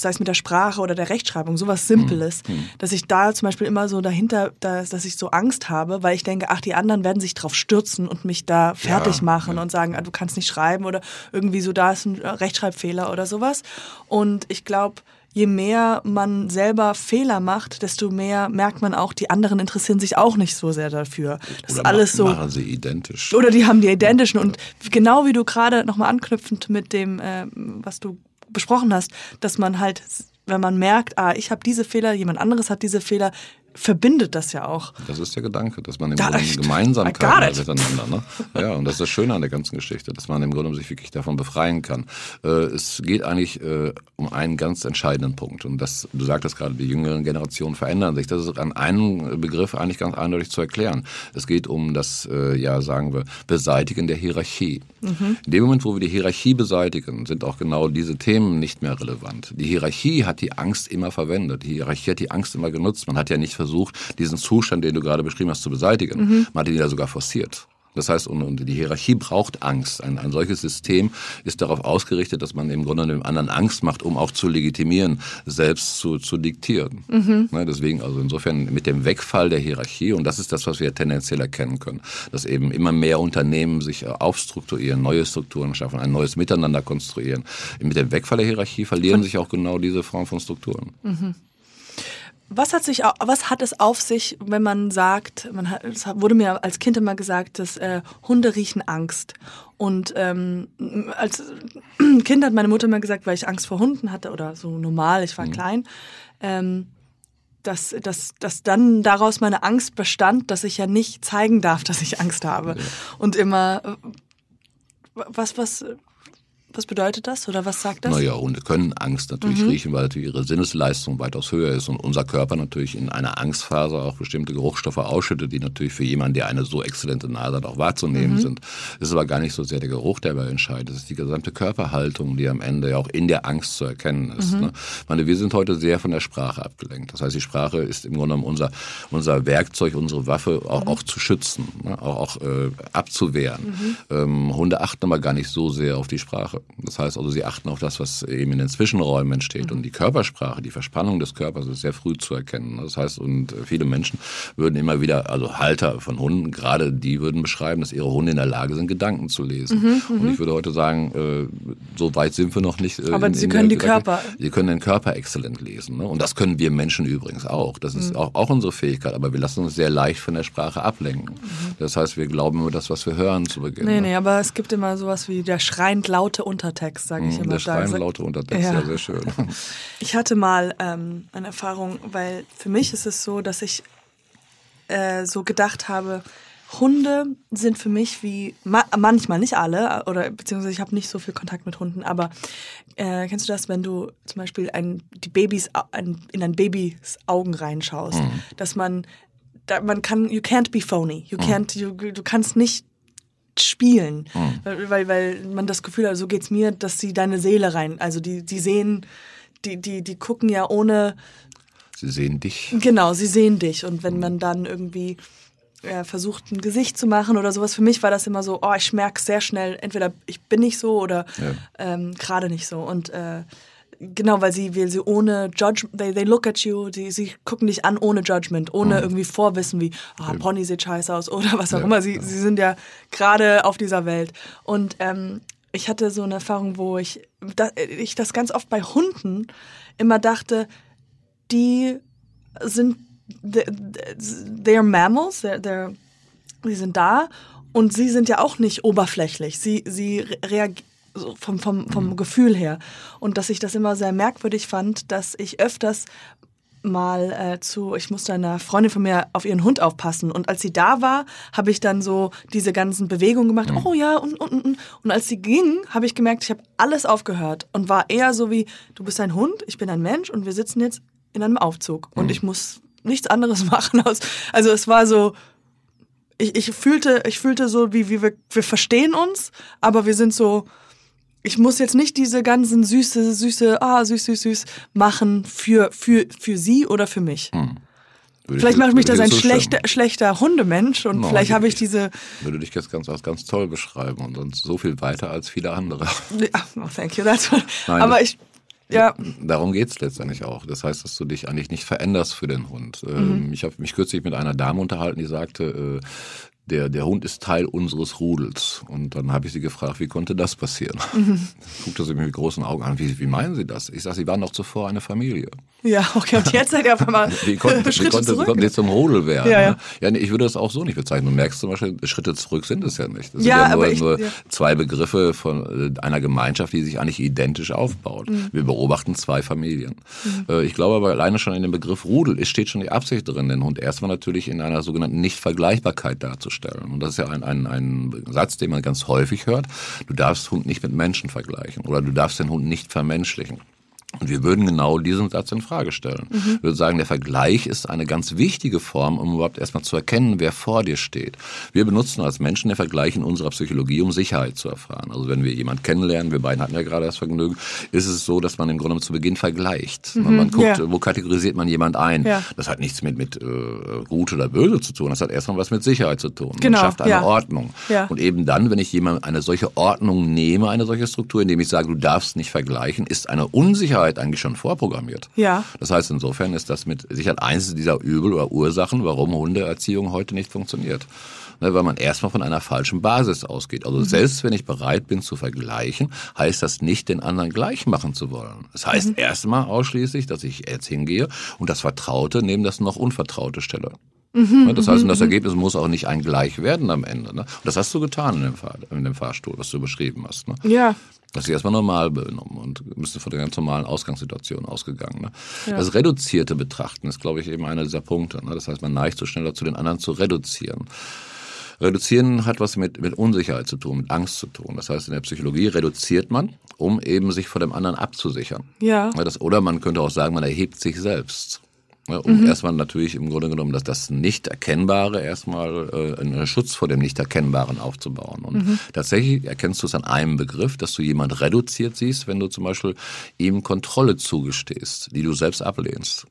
sei es mit der Sprache oder der Rechtschreibung, sowas Simples, dass ich da zum Beispiel immer so dahinter, dass, dass ich so Angst habe, weil ich denke, ach, die anderen werden sich drauf stürzen und mich da fertig Ja, machen und sagen, ah, du kannst nicht schreiben oder irgendwie so, da ist ein Rechtschreibfehler oder sowas. Und ich glaube, je mehr man selber Fehler macht, desto mehr merkt man auch, die anderen interessieren sich auch nicht so sehr dafür. Das ist Oder alles ma- so. machen sie identisch. Oder die haben die identischen. Und genau wie du gerade nochmal anknüpfend mit dem, äh, was du besprochen hast, dass man halt, wenn man merkt, ah, ich habe diese Fehler, jemand anderes hat diese Fehler, verbindet das ja auch. Das ist der Gedanke, dass man im Da- Grunde I Gemeinsamkeit got hat it. miteinander. Ne? Ja, und das ist das Schöne an der ganzen Geschichte, dass man im Grunde sich wirklich davon befreien kann. Äh, es geht eigentlich äh, um einen ganz entscheidenden Punkt. Und das, du sagtest gerade, die jüngeren Generationen verändern sich. Das ist an einem Begriff eigentlich ganz eindeutig zu erklären. Es geht um das, äh, ja, sagen wir, Beseitigen der Hierarchie. In dem Moment, wo wir die Hierarchie beseitigen, sind auch genau diese Themen nicht mehr relevant. Die Hierarchie hat die Angst immer verwendet. Die Hierarchie hat die Angst immer genutzt. Man hat ja nicht versucht, diesen Zustand, den du gerade beschrieben hast, zu beseitigen. Man hat ihn ja sogar forciert. Das heißt, und, und die Hierarchie braucht Angst. Ein, ein solches System ist darauf ausgerichtet, dass man im Grunde dem anderen Angst macht, um auch zu legitimieren, selbst zu, zu diktieren. Ne, deswegen, also insofern mit dem Wegfall der Hierarchie, und das ist das, was wir tendenziell erkennen können, dass eben immer mehr Unternehmen sich äh, aufstrukturieren, neue Strukturen schaffen, ein neues Miteinander konstruieren. Mit dem Wegfall der Hierarchie verlieren sich auch genau diese Form von Strukturen. Was hat, sich, was hat es auf sich, wenn man sagt, man hat, es wurde mir als Kind immer gesagt, dass äh, Hunde riechen Angst. Und ähm, als Kind hat meine Mutter immer gesagt, weil ich Angst vor Hunden hatte oder so normal, ich war klein, ähm, dass, dass, dass dann daraus meine Angst bestand, dass ich ja nicht zeigen darf, dass ich Angst habe. Und immer, äh, was, was, was bedeutet das oder was sagt das? Naja, Hunde können Angst natürlich riechen, weil natürlich ihre Sinnesleistung weitaus höher ist und unser Körper natürlich in einer Angstphase auch bestimmte Geruchsstoffe ausschüttet, die natürlich für jemanden, der eine so exzellente Nase hat, auch wahrzunehmen sind. Es ist aber gar nicht so sehr der Geruch, der dabei entscheidet. Es ist die gesamte Körperhaltung, die am Ende ja auch in der Angst zu erkennen ist. Ne? Ich meine, wir sind heute sehr von der Sprache abgelenkt. Das heißt, die Sprache ist im Grunde genommen unser, unser Werkzeug, unsere Waffe auch, auch zu schützen, ne? auch, auch äh, abzuwehren. Ähm, Hunde achten aber gar nicht so sehr auf die Sprache. Das heißt also, sie achten auf das, was eben in den Zwischenräumen entsteht. Und die Körpersprache, die Verspannung des Körpers ist sehr früh zu erkennen. Das heißt, und viele Menschen würden immer wieder, also Halter von Hunden, gerade die würden beschreiben, dass ihre Hunde in der Lage sind, Gedanken zu lesen. Und ich würde heute sagen, äh, so weit sind wir noch nicht. Äh, Aber in- sie in können der- die Körper- Sie können den Körper exzellent lesen. Ne? Und das können wir Menschen übrigens auch. Das Mhm. ist auch, auch unsere Fähigkeit. Aber wir lassen uns sehr leicht von der Sprache ablenken. Das heißt, wir glauben immer das, was wir hören zu Beginn. Mhm. Nee, ne? nee, aber es gibt immer sowas wie der schreiend laute Untertext, sage ich immer. Der sag- laute Untertext, Ja. ja, sehr schön. Ich hatte mal ähm, eine Erfahrung, weil für mich ist es so, dass ich äh, so gedacht habe, Hunde sind für mich wie, ma manchmal nicht alle, oder beziehungsweise ich habe nicht so viel Kontakt mit Hunden, aber äh, kennst du das, wenn du zum Beispiel ein, die Babys ein, in ein Babys Augen reinschaust, dass man, da, man kann, you can't be phony, you can't, you, du kannst nicht spielen, weil, weil, weil man das Gefühl hat, so geht's mir, dass sie deine Seele rein, also die, die sehen, die, die, die gucken ja ohne, Sie sehen dich. genau, sie sehen dich und wenn man dann irgendwie äh, versucht, ein Gesicht zu machen oder sowas, für mich war das immer so, oh, ich merke sehr schnell, entweder ich bin nicht so oder Ja. ähm, gerade nicht so und äh, Genau, weil sie, weil sie ohne Judge, they, they look at you, sie, sie gucken dich an ohne Judgment, ohne irgendwie Vorwissen wie, ah, Pony sieht scheiße aus oder was auch Ja, immer. Sie, ja. sie sind ja gerade auf dieser Welt. Und ähm, ich hatte so eine Erfahrung, wo ich, da, ich das ganz oft bei Hunden immer dachte, die sind, they, they're mammals, they're, they're, die sind da und sie sind ja auch nicht oberflächlich. Sie, sie reagieren so vom, vom, vom Gefühl her. Und dass ich das immer sehr merkwürdig fand, dass ich öfters mal äh, zu, ich musste einer Freundin von mir auf ihren Hund aufpassen. Und als sie da war, habe ich dann so diese ganzen Bewegungen gemacht. Oh ja, und, und, und. Und als sie ging, habe ich gemerkt, ich habe alles aufgehört und war eher so wie, du bist ein Hund, ich bin ein Mensch und wir sitzen jetzt in einem Aufzug. Und ich muss nichts anderes machen. Als, also es war so, ich, ich fühlte, ich fühlte so, wie, wie wir, wir verstehen uns, aber wir sind so, ich muss jetzt nicht diese ganzen süße, süße, ah, süß, süß, süß machen für, für, für sie oder für mich. Würde Vielleicht ich- mache ich mich da würde ein dir schlechter, schlechter Hundemensch und Nein, vielleicht habe ich diese, Würde dich jetzt ganz, als ganz toll beschreiben und sonst so viel weiter als viele andere. ja, oh, thank you, that's what, Nein, aber das- ich, ja, Darum geht's letztendlich auch. Das heißt, dass du dich eigentlich nicht veränderst für den Hund. Mhm. Ähm, Ich habe mich kürzlich mit einer Dame unterhalten, die sagte, äh, der, der Hund ist Teil unseres Rudels. Und dann habe ich sie gefragt, wie konnte das passieren? Mhm. Guckte sie mir mit großen Augen an, wie, wie meinen Sie das? Ich sage, Sie waren doch zuvor eine Familie. ja, okay, und jetzt seid ihr auf einmal Wie konnten, wie Schritte konnte, wie zurück. konnten Sie zum Rudel werden? Ja, ja. ne? ja nee, ich würde das auch so nicht bezeichnen. Du merkst zum Beispiel, Schritte zurück sind es ja nicht. Das Ja, sind ja nur, aber ich- nur ja. zwei Begriffe von äh, einer Gemeinschaft, die sich eigentlich identisch aufbaut. Mhm. Wir beobachten zwei Familien. Äh, Ich glaube aber alleine schon in dem Begriff Rudel es steht schon die Absicht drin, den Hund erstmal natürlich in einer sogenannten Nichtvergleichbarkeit darzustellen. Und das ist ja ein, ein, ein Satz, den man ganz häufig hört. Du darfst Hund nicht mit Menschen vergleichen oder du darfst den Hund nicht vermenschlichen. Und wir würden genau diesen Satz in Frage stellen. Wir würden sagen, der Vergleich ist eine ganz wichtige Form, um überhaupt erstmal zu erkennen, wer vor dir steht. Wir benutzen als Menschen den Vergleich in unserer Psychologie, um Sicherheit zu erfahren. Also wenn wir jemanden kennenlernen, wir beiden hatten ja gerade das Vergnügen, ist es so, dass man im Grunde zu Beginn vergleicht. Man guckt, ja. wo kategorisiert man jemand ein. Ja. Das hat nichts mit, mit äh, gut oder böse zu tun. Das hat erstmal was mit Sicherheit zu tun. Genau, Man schafft eine ja. Ordnung. Und eben dann, wenn ich jemand eine solche Ordnung nehme, eine solche Struktur, indem ich sage, du darfst nicht vergleichen, ist eine Unsicherheit eigentlich schon vorprogrammiert. Ja. Das heißt, insofern ist das mit Sicherheit eines dieser Übel oder Ursachen, warum Hundeerziehung heute nicht funktioniert. Ne, weil man erstmal von einer falschen Basis ausgeht. Also selbst wenn ich bereit bin zu vergleichen, heißt das nicht, den anderen gleich machen zu wollen. Das heißt erstmal ausschließlich, dass ich jetzt hingehe und das Vertraute neben das noch Unvertraute stelle. Ne, das heißt, und das Ergebnis muss auch nicht ein gleich werden am Ende. Ne? Und das hast du getan in dem, Fahr in dem Fahrstuhl, was du beschrieben hast. Ne? ja, Das ist erstmal normal benommen und du von der ganz normalen Ausgangssituation ausgegangen. Ne? Das reduzierte Betrachten ist, glaube ich, eben einer dieser Punkte. Ne? Das heißt, man neigt so schnell dazu, den anderen zu reduzieren. Reduzieren hat was mit, mit Unsicherheit zu tun, mit Angst zu tun. Das heißt, in der Psychologie reduziert man, um eben sich vor dem anderen abzusichern. Ja. das, oder man könnte auch sagen, man erhebt sich selbst. Ja, um erstmal natürlich im Grunde genommen dass das Nicht-Erkennbare erstmal äh, einen Schutz vor dem Nicht-Erkennbaren aufzubauen. Und tatsächlich erkennst du es an einem Begriff, dass du jemand reduziert siehst, wenn du zum Beispiel ihm Kontrolle zugestehst, die du selbst ablehnst.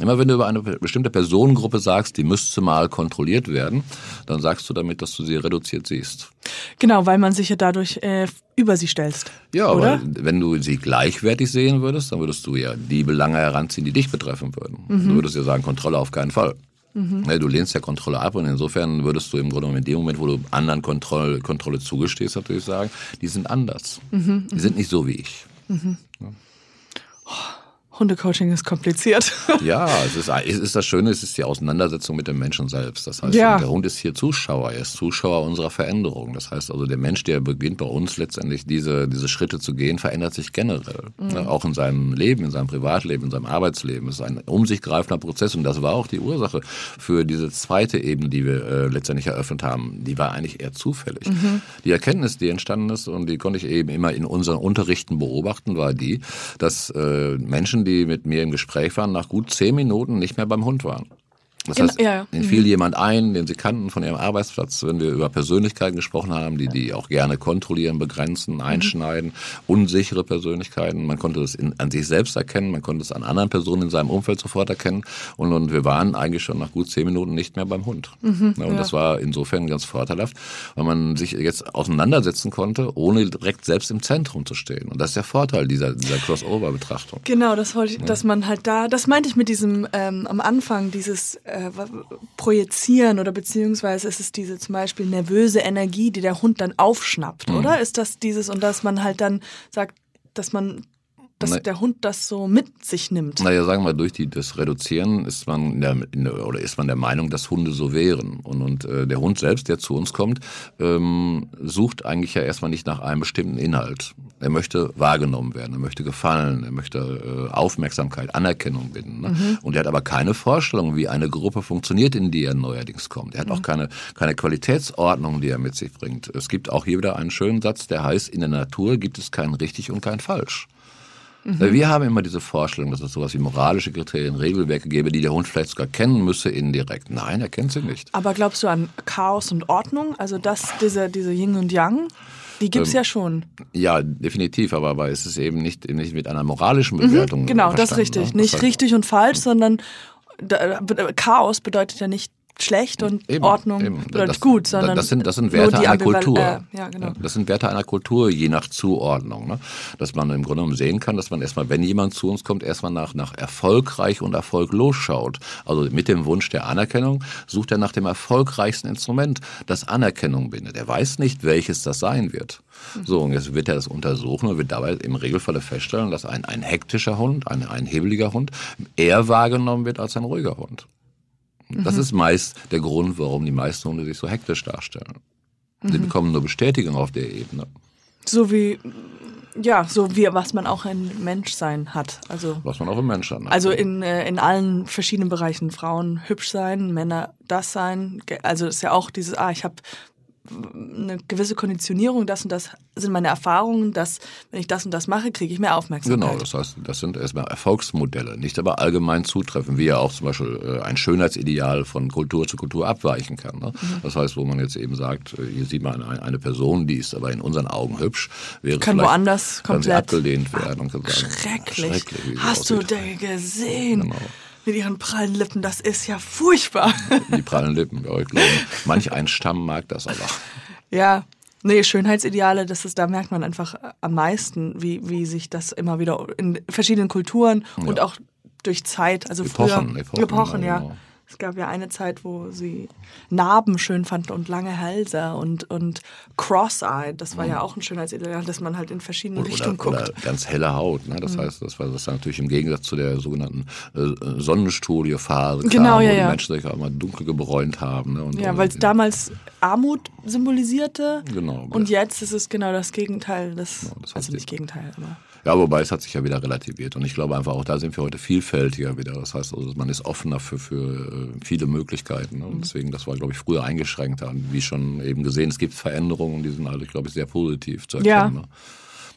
Immer wenn du über eine bestimmte Personengruppe sagst, die müsste mal kontrolliert werden, dann sagst du damit, dass du sie reduziert siehst. genau, weil man sich ja dadurch äh, über sie stellst. Ja, oder? aber wenn du sie gleichwertig sehen würdest, dann würdest du ja die Belange heranziehen, die dich betreffen würden. Mhm. Du würdest ja sagen, Kontrolle auf keinen Fall. Ne, Du lehnst ja Kontrolle ab und insofern würdest du im Grunde genommen in dem Moment, wo du anderen Kontrolle, Kontrolle zugestehst, natürlich sagen, die sind anders. Mhm, Die sind nicht so wie ich. Hundecoaching ist kompliziert. Ja, es ist, es ist das Schöne, es ist die Auseinandersetzung mit dem Menschen selbst. Das heißt, Ja. der Hund ist hier Zuschauer, er ist Zuschauer unserer Veränderung. Das heißt also, der Mensch, der beginnt bei uns letztendlich diese, diese Schritte zu gehen, verändert sich generell. Ne, Auch in seinem Leben, in seinem Privatleben, in seinem Arbeitsleben. Es ist ein um sich greifender Prozess und das war auch die Ursache für diese zweite Ebene, die wir äh, letztendlich eröffnet haben. Die war eigentlich eher zufällig. Die Erkenntnis, die entstanden ist und die konnte ich eben immer in unseren Unterrichten beobachten, war die, dass äh, Menschen, die mit mir im Gespräch waren, nach gut zehn Minuten nicht mehr beim Hund waren. Das heißt, ja, ja. ihnen fiel jemand ein, den sie kannten von ihrem Arbeitsplatz, wenn wir über Persönlichkeiten gesprochen haben, die die auch gerne kontrollieren, begrenzen, einschneiden, unsichere Persönlichkeiten. Man konnte es in, an sich selbst erkennen, man konnte es an anderen Personen in seinem Umfeld sofort erkennen. Und, und wir waren eigentlich schon nach gut zehn Minuten nicht mehr beim Hund. ja, und das war insofern ganz vorteilhaft, weil man sich jetzt auseinandersetzen konnte, ohne direkt selbst im Zentrum zu stehen. Und das ist der Vorteil dieser, dieser Crossover-Betrachtung. Genau, das wollte ich, dass man halt da, das meinte ich mit diesem ähm, am Anfang, dieses äh, Projizieren oder beziehungsweise ist es diese zum Beispiel nervöse Energie, die der Hund dann aufschnappt, oder? Ist das dieses und dass man halt dann sagt, dass man dass Na- der Hund das so mit sich nimmt. Naja, sagen wir mal, durch die, das Reduzieren ist man in der, oder ist man der Meinung, dass Hunde so wären. Und, und äh, der Hund selbst, der zu uns kommt, ähm, sucht eigentlich ja erstmal nicht nach einem bestimmten Inhalt. Er möchte wahrgenommen werden, er möchte gefallen, er möchte äh, Aufmerksamkeit, Anerkennung binden. Ne? Und er hat aber keine Vorstellung, wie eine Gruppe funktioniert, in die er neuerdings kommt. Er hat auch keine, keine Qualitätsordnung, die er mit sich bringt. Es gibt auch hier wieder einen schönen Satz, der heißt, in der Natur gibt es kein richtig und kein falsch. Weil Wir haben immer diese Vorstellung, dass es sowas wie moralische Kriterien, Regelwerke gäbe, die der Hund vielleicht sogar kennen müsse indirekt. Nein, er kennt sie nicht. Aber glaubst du an Chaos und Ordnung? Also das, diese, diese Yin und Yang, die gibt's Ähm, ja schon. Ja, definitiv, aber, aber es ist eben nicht, eben nicht mit einer moralischen Bewertung. Genau, das ist richtig. ne? Nicht Das heißt, richtig und falsch, sondern Chaos bedeutet ja nicht schlecht und Eben, Ordnung eben. bedeutet das, gut, sondern das sind, das sind Werte einer Kultur. Äh, ja, genau. Das sind Werte einer Kultur, je nach Zuordnung. Ne? Dass man im Grunde genommen sehen kann, dass man erstmal, wenn jemand zu uns kommt, erstmal nach, nach erfolgreich und erfolglos schaut. Also mit dem Wunsch der Anerkennung sucht er nach dem erfolgreichsten Instrument, das Anerkennung bindet. Er weiß nicht, welches das sein wird. So, und jetzt wird er das untersuchen und wird dabei im Regelfall feststellen, dass ein, ein hektischer Hund, ein, ein hebeliger Hund, eher wahrgenommen wird als ein ruhiger Hund. Das ist meist der Grund, warum die meisten Hunde sich so hektisch darstellen. Sie bekommen nur Bestätigung auf der Ebene, So wie, ja, so wie was man auch ein Menschsein hat. Also, was man auch im Menschen hat. also in, äh, in allen verschiedenen Bereichen. Frauen hübsch sein, Männer das sein. Also ist ja auch dieses, ah, ich habe eine gewisse Konditionierung, das und das sind meine Erfahrungen, dass wenn ich das und das mache, kriege ich mehr Aufmerksamkeit. Genau, das heißt, das sind erstmal Erfolgsmodelle, nicht aber allgemein zutreffen, wie ja auch zum Beispiel äh, ein Schönheitsideal von Kultur zu Kultur abweichen kann. Ne? Mhm. Das heißt, wo man jetzt eben sagt, äh, hier sieht man eine, Person, die ist aber in unseren Augen hübsch, wäre Kann woanders komplett- abgelehnt werden und sagen, Schrecklich. schrecklich Hast du aussieht. den gesehen? Genau. Mit ihren prallen Lippen, das ist ja furchtbar. Die prallen Lippen, ja, ich glaube, manch ein Stamm mag das aber. ja, nee, Schönheitsideale, das ist, da merkt man einfach am meisten, wie, wie sich das immer wieder in verschiedenen Kulturen und auch durch Zeit, also Epochen, früher, Epochen, Epochen ja, ja. Genau. Es gab ja eine Zeit, wo sie Narben schön fanden und lange Hälse und, und Cross-Eyed, das war ja auch ein Schönheitsideal, dass man halt in verschiedene Oder, Richtungen guckt. oder ganz helle Haut. Ne? Mhm. Das heißt, das war das natürlich im Gegensatz zu der sogenannten äh, Sonnenstudio-Phase, Genau, kam, ja, wo ja. die Menschen sich auch mal dunkel gebräunt haben. Ne? Und, Ja, weil es damals Armut symbolisierte. Genau. Und jetzt ist es genau das Gegenteil. Das, das heißt, also nicht Gegenteil, aber. Ja, wobei es hat sich ja wieder relativiert. Und ich glaube einfach auch, da sind wir heute vielfältiger wieder. Das heißt, also, man ist offener für, für äh, viele Möglichkeiten. Ne? Und deswegen, das war, glaube ich, früher eingeschränkter. Und Wie schon eben gesehen, es gibt Veränderungen, die sind alle, glaube ich, sehr positiv zu Ja. erkennen.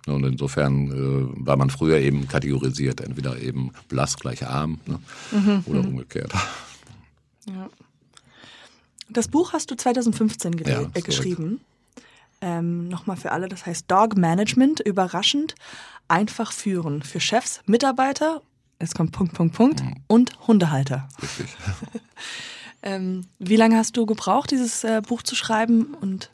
Ne? Und insofern äh, war man früher eben kategorisiert, entweder eben blass gleich arm ne? Mhm, oder umgekehrt. Ja. Das Buch hast du 2015 gele- Ja, äh, geschrieben. Ähm, Nochmal für alle, das heißt Dog Management, überraschend, einfach führen. Für Chefs, Mitarbeiter, jetzt kommt Punkt, Punkt, Punkt, Mhm. und Hundehalter. Richtig. Ähm, wie lange hast du gebraucht, dieses äh, Buch zu schreiben? Und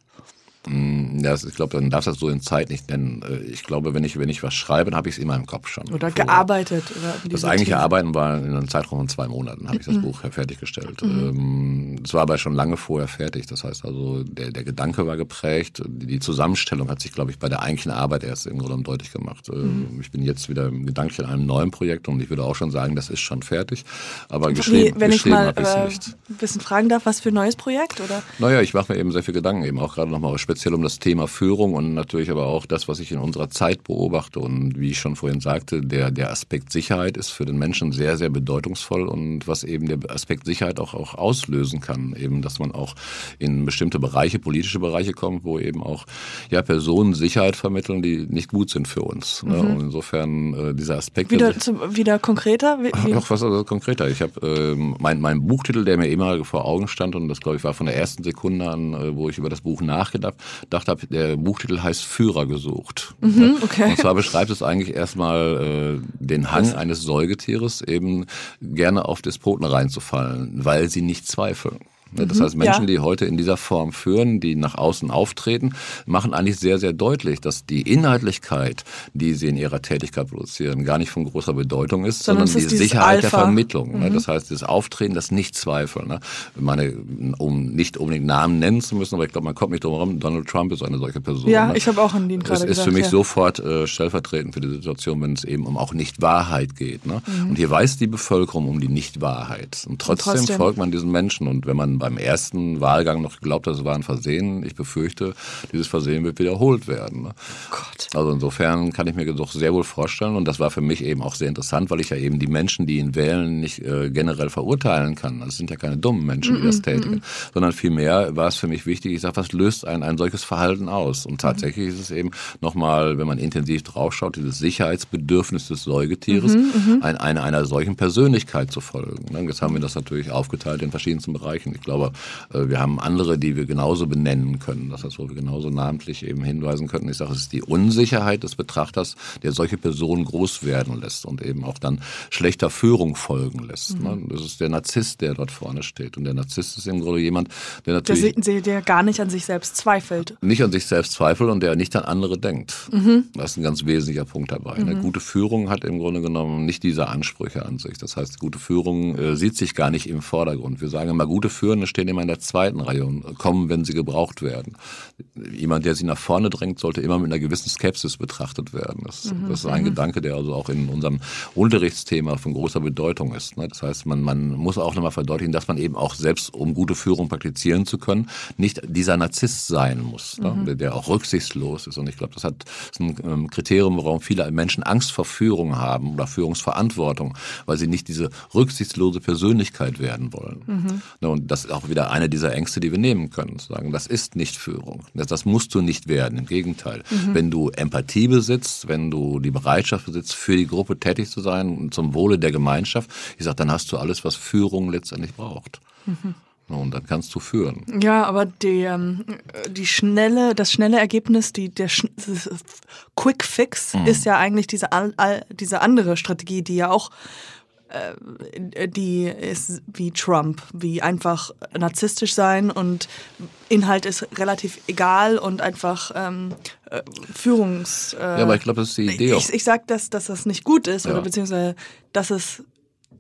Ja, ich glaube, dann darfst du das so in Zeit nicht nennen. Äh, Ich glaube, wenn ich, wenn ich was schreibe, dann habe ich es immer im Kopf schon. oder Vorher. gearbeitet? Oder Das eigentliche Themen? Arbeiten war in einem Zeitraum von zwei Monaten, habe ich das Buch fertiggestellt. Ähm, Es war aber schon lange vorher fertig. Das heißt also, der, der Gedanke war geprägt. Die Zusammenstellung hat sich, glaube ich, bei der eigentlichen Arbeit erst im Grunde deutlich gemacht. Ähm, Ich bin jetzt wieder gedanklich in einem neuen Projekt und ich würde auch schon sagen, das ist schon fertig. Aber Wie, geschrieben, wenn geschrieben mal ich es äh, nicht. ein bisschen fragen darf, was für ein neues Projekt? Oder? Naja, ich mache mir eben sehr viel Gedanken, eben auch gerade nochmal speziell um das Thema Führung und natürlich aber auch das, was ich in unserer Zeit beobachte. Und wie ich schon vorhin sagte, der, der Aspekt Sicherheit ist für den Menschen sehr, sehr bedeutungsvoll und was eben der Aspekt Sicherheit auch, auch auslösen kann. Eben, dass man auch in bestimmte Bereiche, politische Bereiche kommt, wo eben auch ja, Personen Sicherheit vermitteln, die nicht gut sind für uns. Ne? Und insofern äh, dieser Aspekt. der Wieder, zum, wieder konkreter? Wie, wie, noch was also konkreter. Ich habe ähm, mein, mein Buchtitel, der mir immer vor Augen stand, und das glaube ich war von der ersten Sekunde an, äh, wo ich über das Buch nachgedacht dachte, hab, der Buchtitel heißt Führer gesucht. Mhm, okay. Und zwar beschreibt es eigentlich erstmal äh, den Hang eines Säugetieres, eben gerne auf Despoten reinzufallen, weil sie nicht zweifeln. Ne, das heißt, Menschen, die heute in dieser Form führen, die nach außen auftreten, machen eigentlich sehr, sehr deutlich, dass die Inhaltlichkeit, die sie in ihrer Tätigkeit produzieren, gar nicht von großer Bedeutung ist, Sondern sondern, die ist dieses Sicherheit der Alpha. Vermittlung. Ne? Das heißt, das Auftreten, das Nicht-Zweifeln. Ne? Meine, um nicht unbedingt Namen nennen zu müssen, aber ich glaube, man kommt nicht drum herum, Donald Trump ist eine solche Person. Ja, ich habe auch an Es gerade ist gesagt. für mich ja. sofort äh, stellvertretend für die Situation, wenn es eben um auch Nicht-Wahrheit geht. Ne? Und hier weiß die Bevölkerung um die Nicht-Wahrheit. Und trotzdem, trotzdem. folgt man diesen Menschen. Und wenn man beim ersten Wahlgang noch glaubt, das war ein Versehen, ich befürchte, dieses Versehen wird wiederholt werden. Ne? Gott. Also insofern kann ich mir doch sehr wohl vorstellen, und das war für mich eben auch sehr interessant, weil ich ja eben die Menschen, die ihn wählen, nicht äh, generell verurteilen kann. Das sind ja keine dummen Menschen, die das tätigen, sondern vielmehr war es für mich wichtig, ich sage, was löst ein, ein solches Verhalten aus? Und tatsächlich ist es eben nochmal, wenn man intensiv draufschaut, dieses Sicherheitsbedürfnis des Säugetieres, ein, einer, einer solchen Persönlichkeit zu folgen. Ne? Jetzt haben wir das natürlich aufgeteilt in verschiedensten Bereichen. Ich glaube, äh, wir haben andere, die wir genauso benennen können. Das heißt, wo wir genauso namentlich eben hinweisen könnten. Ich sage, es ist die Unsicherheit des Betrachters, der solche Personen groß werden lässt und eben auch dann schlechter Führung folgen lässt. Ne? Das ist der Narzisst, der dort vorne steht. Und der Narzisst ist im Grunde jemand, der Der, natürlich se- der gar nicht an sich selbst zweifelt. nicht an sich selbst zweifelt und der nicht an andere denkt. Das ist ein ganz wesentlicher Punkt dabei. Eine gute Führung hat im Grunde genommen nicht diese Ansprüche an sich. Das heißt, gute Führung äh, sieht sich gar nicht im Vordergrund. Wir sagen immer, gute Führende stehen immer in der zweiten Reihe und kommen, wenn sie gebraucht werden. Jemand, der sie nach vorne drängt, sollte immer mit einer gewissen Skepsis betrachtet werden. Das, das ist ein Gedanke, der also auch in unserem Unterrichtsthema von großer Bedeutung ist. ne? Das heißt, man, man muss auch nochmal verdeutlichen, dass man eben auch selbst, um gute Führung praktizieren zu können, nicht dieser Narzisst sein muss, ne? der, der auch rücksichtslos ist. Und ich glaube, das hat das ist ein ähm, Kriterium, warum viele Menschen Angst vor Führung haben oder Führungsverantwortung, weil sie nicht diese rücksichtslose Persönlichkeit werden wollen. Ne? Und das ist auch wieder eine dieser Ängste, die wir nehmen können. Zu sagen, das ist nicht Führung. Das, das musst du nicht werden. Im Gegenteil. Wenn du Empathie besitzt, wenn du die Bereitschaft besitzt, für die Gruppe tätig zu sein und zum Wohle der Gemeinschaft, ich sage, dann hast du alles, was Führung letztendlich braucht. Ne? Und dann kannst du führen. Ja, aber die, ähm, die schnelle, das schnelle Ergebnis, die, der Quick Fix ist ja eigentlich diese, diese andere Strategie, die ja auch die ist wie Trump, wie einfach narzisstisch sein und Inhalt ist relativ egal und einfach ähm, äh, Führungs... Äh, Ja, aber ich glaube, das ist die Idee auch. ich, ich sag, dass, dass das nicht gut ist Ja. oder beziehungsweise dass es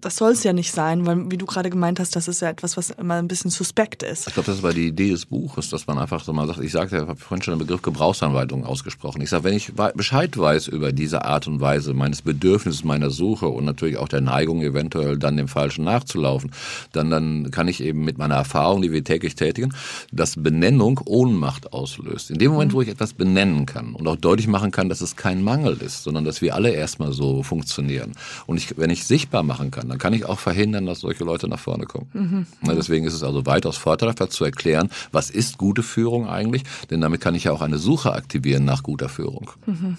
das soll es ja nicht sein, weil wie du gerade gemeint hast, das ist ja etwas, was immer ein bisschen suspekt ist. Ich glaube, das war die Idee des Buches, dass man einfach so mal sagt, ich sagte, ich habe vorhin schon den Begriff Gebrauchsanleitung ausgesprochen. Ich sage, wenn ich Bescheid weiß über diese Art und Weise meines Bedürfnisses, meiner Suche und natürlich auch der Neigung, eventuell dann dem Falschen nachzulaufen, dann, dann kann ich eben mit meiner Erfahrung, die wir täglich tätigen, dass Benennung Ohnmacht auslöst. In dem Moment, wo ich etwas benennen kann und auch deutlich machen kann, dass es kein Mangel ist, sondern dass wir alle erstmal so funktionieren. Und ich, wenn ich sichtbar machen kann, dann kann ich auch verhindern, dass solche Leute nach vorne kommen. Na, deswegen ist es also weitaus vorteilhaft zu erklären, was ist gute Führung eigentlich, denn damit kann ich ja auch eine Suche aktivieren nach guter Führung.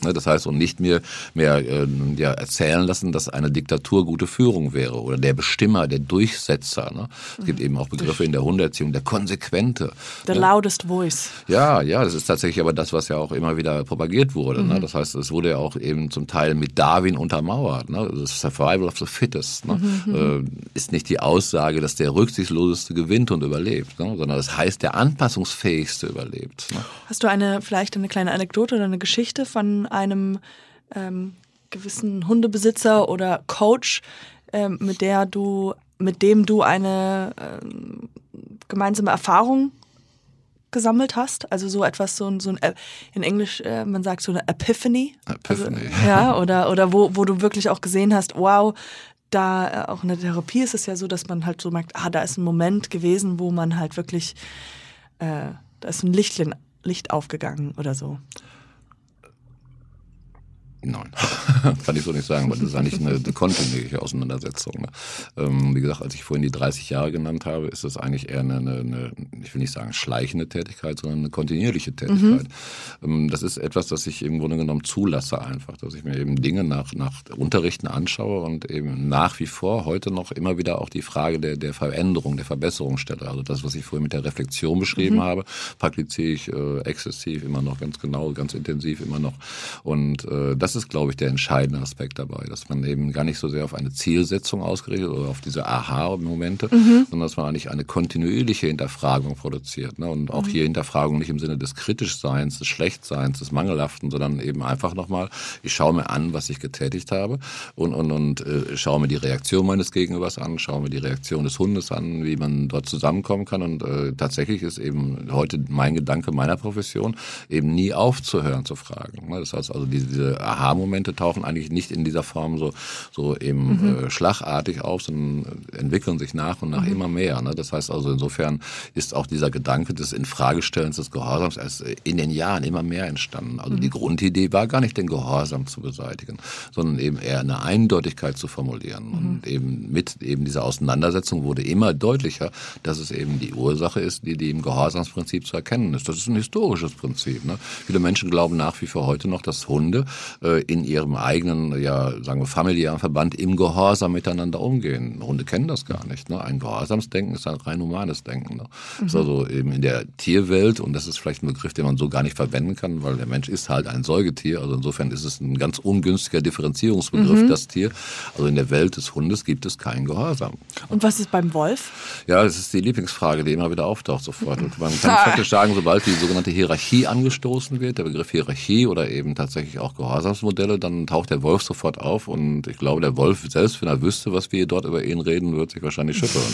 Na, Das heißt, und nicht mir mehr äh, ja, erzählen lassen, dass eine Diktatur gute Führung wäre oder der Bestimmer, der Durchsetzer. Ne? Es gibt eben auch Begriffe in der Hunderziehung, der Konsequente. The loudest voice. Ja, ja, das ist tatsächlich aber das, was ja auch immer wieder propagiert wurde. Ne? Das heißt, es wurde ja auch eben zum Teil mit Darwin untermauert. Ne? Das Survival of the Fittest ne? Äh, ist nicht die Aussage, dass der rücksichtsloseste gewinnt und überlebt, ne? sondern das heißt, der anpassungsfähigste überlebt. Ne? Hast du eine vielleicht eine kleine Anekdote oder eine Geschichte von einem ähm, gewissen Hundebesitzer oder Coach, ähm, mit der du, mit dem du eine ähm, gemeinsame Erfahrung gesammelt hast? Also so etwas, so ein, so ein äh, in Englisch, äh, man sagt so eine Epiphany. Epiphany. Also, ja, oder, oder wo, wo du wirklich auch gesehen hast, wow, da äh, auch in der Therapie ist es ja so, dass man halt so merkt, ah, da ist ein Moment gewesen, wo man halt wirklich, äh, da ist ein Lichtchen, Licht aufgegangen oder so. Nein, kann ich so nicht sagen, weil das ist eigentlich eine, eine kontinuierliche Auseinandersetzung. Ne? Ähm, wie gesagt, als ich vorhin die 30 Jahre genannt habe, ist das eigentlich eher eine, eine, eine ich will nicht sagen schleichende Tätigkeit, sondern eine kontinuierliche Tätigkeit. Ähm, das ist etwas, das ich im Grunde genommen zulasse einfach, dass ich mir eben Dinge nach, nach Unterrichten anschaue und eben nach wie vor heute noch immer wieder auch die Frage der, der Veränderung, der Verbesserung stelle. Also das, was ich vorhin mit der Reflexion beschrieben habe, praktiziere ich äh, exzessiv immer noch ganz genau, ganz intensiv immer noch. Und äh, das das ist, glaube ich, der entscheidende Aspekt dabei, dass man eben gar nicht so sehr auf eine Zielsetzung ausgerichtet oder auf diese Aha-Momente, mhm. sondern dass man eigentlich eine kontinuierliche Hinterfragung produziert. Ne? Und auch mhm. hier Hinterfragung nicht im Sinne des Kritischseins, des Schlechtseins, des Mangelhaften, sondern eben einfach nochmal, ich schaue mir an, was ich getätigt habe und, und, und äh, schaue mir die Reaktion meines Gegenübers an, schaue mir die Reaktion des Hundes an, wie man dort zusammenkommen kann. Und äh, tatsächlich ist eben heute mein Gedanke meiner Profession, eben nie aufzuhören zu fragen. Ne? Das heißt also, diese, diese Aha-Momente tauchen eigentlich nicht in dieser Form so, so eben mhm. äh, schlagartig auf, sondern entwickeln sich nach und nach mhm. immer mehr. Ne? Das heißt also, insofern ist auch dieser Gedanke des Infragestellens des Gehorsams erst in den Jahren immer mehr entstanden. Also mhm. die Grundidee war gar nicht den Gehorsam zu beseitigen, sondern eben eher eine Eindeutigkeit zu formulieren. Mhm. Und eben mit eben dieser Auseinandersetzung wurde immer deutlicher, dass es eben die Ursache ist, die, die im Gehorsamsprinzip zu erkennen ist. Das ist ein historisches Prinzip. Ne? Viele Menschen glauben nach wie vor heute noch, dass Hunde in ihrem eigenen, ja, sagen wir, familiären Verband im Gehorsam miteinander umgehen. Hunde kennen das gar nicht. Ne? Ein Gehorsamsdenken ist ein rein humanes Denken. Ne? Mhm. ist also eben in der Tierwelt, und das ist vielleicht ein Begriff, den man so gar nicht verwenden kann, weil der Mensch ist halt ein Säugetier. Also insofern ist es ein ganz ungünstiger Differenzierungsbegriff, mhm. das Tier. Also in der Welt des Hundes gibt es keinen Gehorsam. Und was ist beim Wolf? Ja, das ist die Lieblingsfrage, die immer wieder auftaucht sofort. Und man kann praktisch sagen, sobald die sogenannte Hierarchie angestoßen wird, der Begriff Hierarchie oder eben tatsächlich auch Gehorsamsmodelle, dann taucht der Wolf sofort auf. Und ich glaube, der Wolf selbst, wenn er wüsste, was wir dort über ihn reden, wird sich wahrscheinlich schütteln.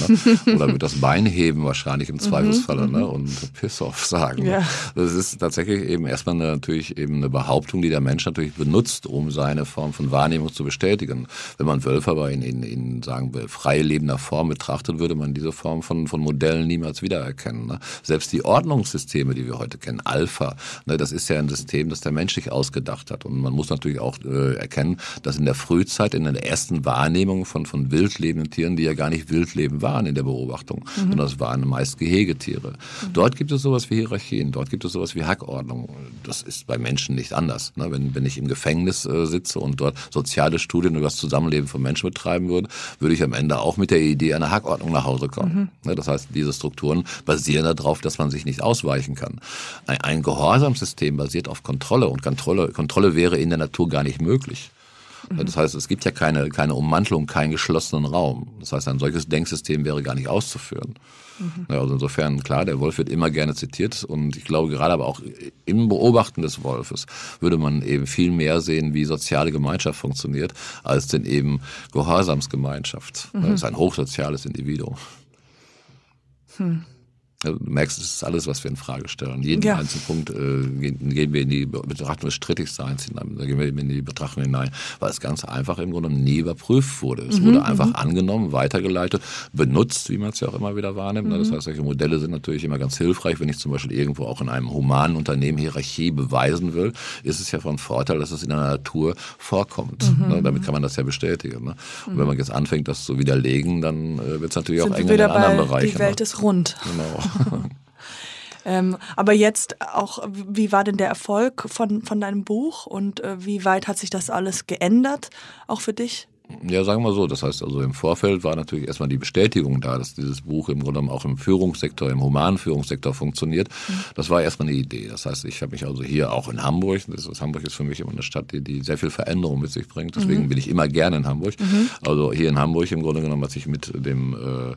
Ne? Oder wird das Bein heben wahrscheinlich im Zweifelsfalle ne? und Piss off sagen. Ja. Das ist tatsächlich eben erstmal eine, natürlich eben eine Behauptung, die der Mensch natürlich benutzt, um seine Form von Wahrnehmung zu bestätigen. Wenn man Wölfe aber in, in, in sagen wir, frei lebender Form betrachtet, würde man diese Form von, von Modellen niemals wiedererkennen. Ne? Selbst die Ordnungssysteme, die wir heute kennen, Alpha, ne, das ist ja ein System, das der Mensch sich ausgedacht hat. Und man muss natürlich auch äh, erkennen, dass in der Frühzeit, in der ersten Wahrnehmung von, von wild lebenden Tieren, die ja gar nicht wild leben waren in der Beobachtung, mhm. sondern das waren meist Gehegetiere. Mhm. Dort gibt es sowas wie Hierarchien, dort gibt es sowas wie Hackordnung. Das ist bei Menschen nicht anders. Ne? Wenn, wenn ich im Gefängnis äh, sitze und dort soziale Studien über das Zusammenleben von Menschen betreiben würde, würde ich am Ende auch mit der Idee einer Hackordnung nach Hause kommen. Mhm. Ne? Das heißt, diese Strukturen basieren darauf, dass man sich nicht ausweichen kann. Ein, ein Gehorsamssystem basiert auf Kontrolle und Kontrolle, Kontrolle wäre in der Natur gar nicht möglich. Mhm. Das heißt, es gibt ja keine, keine Ummantelung, keinen geschlossenen Raum. Das heißt, ein solches Denksystem wäre gar nicht auszuführen. Mhm. Ja, also insofern, klar, der Wolf wird immer gerne zitiert und ich glaube gerade aber auch im Beobachten des Wolfes würde man eben viel mehr sehen, wie soziale Gemeinschaft funktioniert, als denn eben Gehorsamsgemeinschaft. Mhm. Das ist ein hochsoziales Individuum. Hm. Also, du merkst, es ist alles, was wir in Frage stellen. Jeden ja. einzelnen Punkt äh, gehen, gehen, wir in die Betrachtung des Strittigseins hinein, da gehen wir in die Betrachtung hinein, weil es ganz einfach im Grunde nie überprüft wurde. Es mhm, wurde einfach mhm. angenommen, weitergeleitet, benutzt, wie man es ja auch immer wieder wahrnimmt. Mhm. Das heißt, solche Modelle sind natürlich immer ganz hilfreich. Wenn ich zum Beispiel irgendwo auch in einem humanen Unternehmen Hierarchie beweisen will, ist es ja von Vorteil, dass es in der Natur vorkommt. Mhm. Ne? Damit kann man das ja bestätigen. Ne? Und wenn man jetzt anfängt, das zu widerlegen, dann äh, wird es natürlich sind auch eng in den anderen Bereichen. Die Welt ne? ist rund. Genau. Ähm, aber jetzt auch, wie war denn der Erfolg von, von deinem Buch und äh, wie weit hat sich das alles geändert, auch für dich? Ja, sagen wir so. Das heißt also im Vorfeld war natürlich erstmal die Bestätigung da, dass dieses Buch im Grunde genommen auch im Führungssektor, im humanen Führungssektor funktioniert. Mhm. Das war erstmal eine Idee. Das heißt, ich habe mich also hier auch in Hamburg, das ist, Hamburg ist für mich immer eine Stadt, die, die sehr viel Veränderung mit sich bringt. Deswegen mhm. bin ich immer gerne in Hamburg. Mhm. Also hier in Hamburg im Grunde genommen, als ich mit dem äh,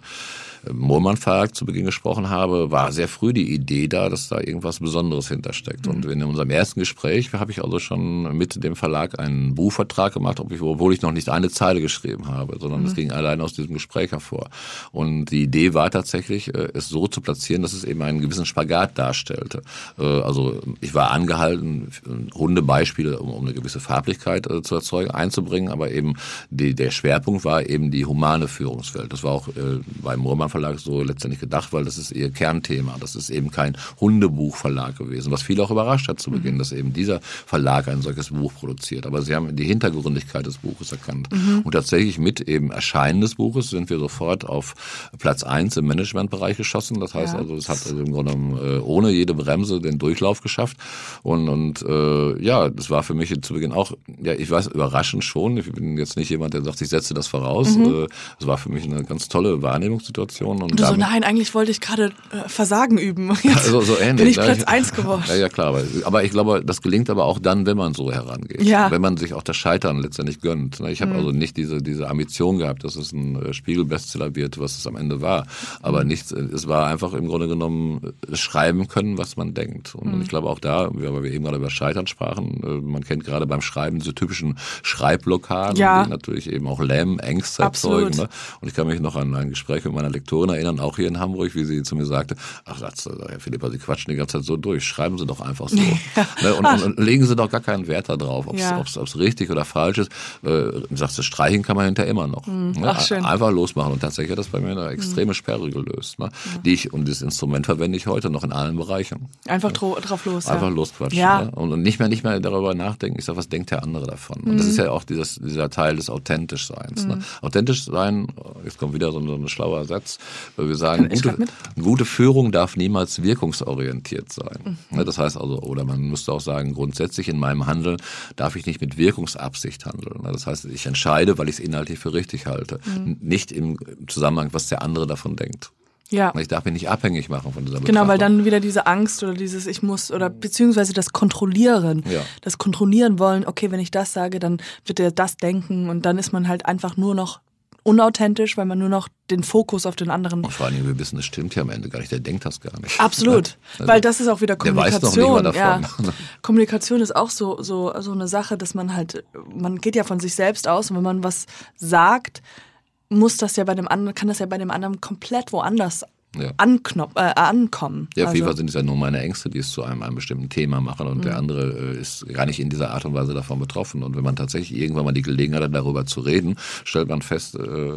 Mohlmann Verlag zu Beginn gesprochen habe, war sehr früh die Idee da, dass da irgendwas Besonderes hintersteckt. Mhm. Und in unserem ersten Gespräch habe ich also schon mit dem Verlag einen Buchvertrag gemacht, obwohl ich noch nicht eine Zeile geschrieben habe, sondern es mhm. ging allein aus diesem Gespräch hervor. Und die Idee war tatsächlich, äh, es so zu platzieren, dass es eben einen gewissen Spagat darstellte. Äh, also ich war angehalten, Hundebeispiele, um eine gewisse Farblichkeit äh, zu erzeugen, einzubringen, aber eben die, der Schwerpunkt war eben die humane Führungswelt. Das war auch beim Moormann Verlag so letztendlich gedacht, weil das ist ihr Kernthema. Das ist eben kein Hundebuchverlag gewesen, was viele auch überrascht hat zu mhm. Beginn, dass eben dieser Verlag ein solches Buch produziert. Aber sie haben die Hintergründigkeit des Buches erkannt. Mhm. Und tatsächlich mit eben Erscheinen des Buches sind wir sofort auf Platz eins im Managementbereich geschossen. Das heißt ja. also, es hat also im Grunde genommen äh, ohne jede Bremse den Durchlauf geschafft. Und, und äh, ja, das war für mich zu Beginn auch, ja, ich weiß, überraschend schon. Ich bin jetzt nicht jemand, der sagt, ich setze das voraus. Mhm. Äh, es war für mich eine ganz tolle Wahrnehmungssituation. Situationen. Und Du so, nein, eigentlich wollte ich gerade äh, Versagen üben. Jetzt Also so ähnlich. bin ich ne? Platz eins geworden. Ja, ja, klar. Aber, ich glaube, das gelingt aber auch dann, wenn man so herangeht. Ja. Mhm. Wenn man sich auch das Scheitern letztendlich gönnt. ne? Ich habe also nicht diese, diese Ambition gehabt, dass es ein äh, Spiegel-Bestseller wird, was es am Ende war. Aber Mhm. nichts, äh, es war einfach im Grunde genommen äh, schreiben können, was man denkt. Und Mhm. ich glaube auch da, weil wir eben gerade über Scheitern sprachen, man kennt gerade beim Schreiben diese typischen Schreibblockaden, Ja. die natürlich eben auch Lähmen, Ängste Absolut. erzeugen. Ne? Und ich kann mich noch an ein Gespräch mit meiner Lektorin erinnern, auch hier in Hamburg, wie sie zu mir sagte, ach, Satz, Herr Philippa, Sie quatschen die ganze Zeit so durch, schreiben Sie doch einfach so. ne? und, und, und legen Sie doch gar keinen Wert darauf, ob es Ja. ob's richtig oder falsch ist. Äh, sagst du, streichen kann man hinterher immer noch. Ne? Ach, schön. Einfach losmachen. Und tatsächlich hat das bei mir eine extreme Sperre gelöst. Ne? Die ich, und dieses Instrument verwende ich heute noch in allen Bereichen. Einfach dro drauf los. Einfach ja. losquatschen. Ja. Ne? Und, und nicht mehr nicht mehr darüber nachdenken, ich sag, was denkt der andere davon? Und Mhm. das ist ja auch dieses, dieser Teil des Authentischseins. Ne? Authentisch sein, jetzt kommt wieder so so ein schlauer Satz, weil wir sagen, gute, gute Führung darf niemals wirkungsorientiert sein. Mhm. Ne? Das heißt also, oder man müsste auch sagen, grundsätzlich in meinem Handeln darf ich nicht mit Wirkungsabsicht handeln. Ne? Das heißt, ich entscheide, weil ich es inhaltlich für richtig halte. Mhm. Nicht im Zusammenhang, was der andere davon denkt. Ja. Ich darf mich nicht abhängig machen von dieser Genau, weil dann wieder diese Angst oder dieses Ich muss oder beziehungsweise das Kontrollieren, Ja. das Kontrollieren wollen, okay, wenn ich das sage, dann wird er das denken und dann ist man halt einfach nur noch unauthentisch, weil man nur noch den Fokus auf den anderen. Und vor allem, wir wissen, es stimmt ja am Ende gar nicht, der denkt das gar nicht. Absolut, Also, weil das ist auch wieder Kommunikation. ja. Kommunikation ist auch so, so, so eine Sache, dass man halt, man geht ja von sich selbst aus und wenn man was sagt, muss das ja bei dem anderen, kann das ja bei dem anderen komplett woanders Ja. anknop äh, ankommen. Ja, auf Also- jeden Fall sind es ja nur meine Ängste, die es zu einem, einem bestimmten Thema machen und Mhm. der andere äh, ist gar nicht in dieser Art und Weise davon betroffen. Und wenn man tatsächlich irgendwann mal die Gelegenheit hat, darüber zu reden, stellt man fest, äh,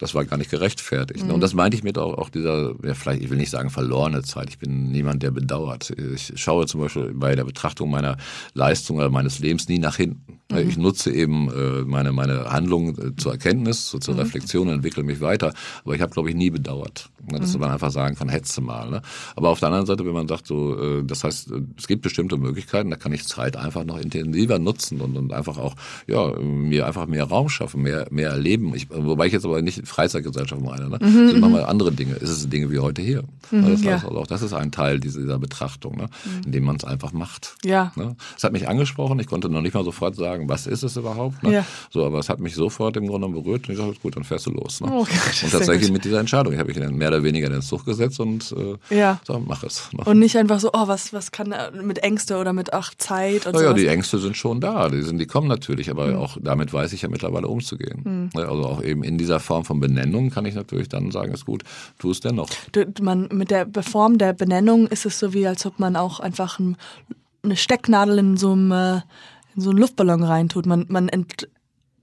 das war gar nicht gerechtfertigt. Mhm. Und das meinte ich mit auch, auch dieser, ja, vielleicht, ich will nicht sagen verlorene Zeit. Ich bin niemand, der bedauert. Ich schaue zum Beispiel bei der Betrachtung meiner Leistung oder meines Lebens nie nach hinten. Ich nutze eben äh, meine, meine Handlungen äh, zur Erkenntnis, so zur Reflexion und entwickle mich weiter. Aber ich habe, glaube ich, nie bedauert. Ne, Dass man einfach sagen kann, hetze mal. Ne? Aber auf der anderen Seite, wenn man sagt, so, äh, das heißt, es gibt bestimmte Möglichkeiten, da kann ich Zeit einfach noch intensiver nutzen und, und einfach auch, ja, mir einfach mehr Raum schaffen, mehr, mehr erleben. Ich, wobei ich jetzt aber nicht Freizeitgesellschaft meine, ne? Mhm, machen wir andere Dinge. Es ist Dinge wie heute hier. Ne? Das ja. also auch das ist ein Teil dieser, Betrachtung, ne? indem man es einfach macht. Ja. Ne? Es hat mich angesprochen, ich konnte noch nicht mal sofort sagen, was ist es überhaupt. Ne? Ja. So, aber es hat mich sofort im Grunde berührt und ich dachte, gut, dann fährst du los. Ne? Oh, okay, und tatsächlich mit dieser Entscheidung. Ich habe mich dann mehr oder weniger in den Zug gesetzt und äh, Ja. so, mach es. Ne? Und nicht einfach so, oh, was, was kann mit Ängste oder mit ach, Zeit und Naja, sowas. die Ängste sind schon da, die, sind, die kommen natürlich, aber auch damit weiß ich ja mittlerweile umzugehen. Ne, Also auch eben in dieser Form von Benennung kann ich natürlich dann sagen, ist gut, tu es dennoch. Du, man, mit der Form der Benennung ist es so wie, als ob man auch einfach ein, eine Stecknadel in so, einem, äh, in so einen Luftballon reintut. Man, man, ent,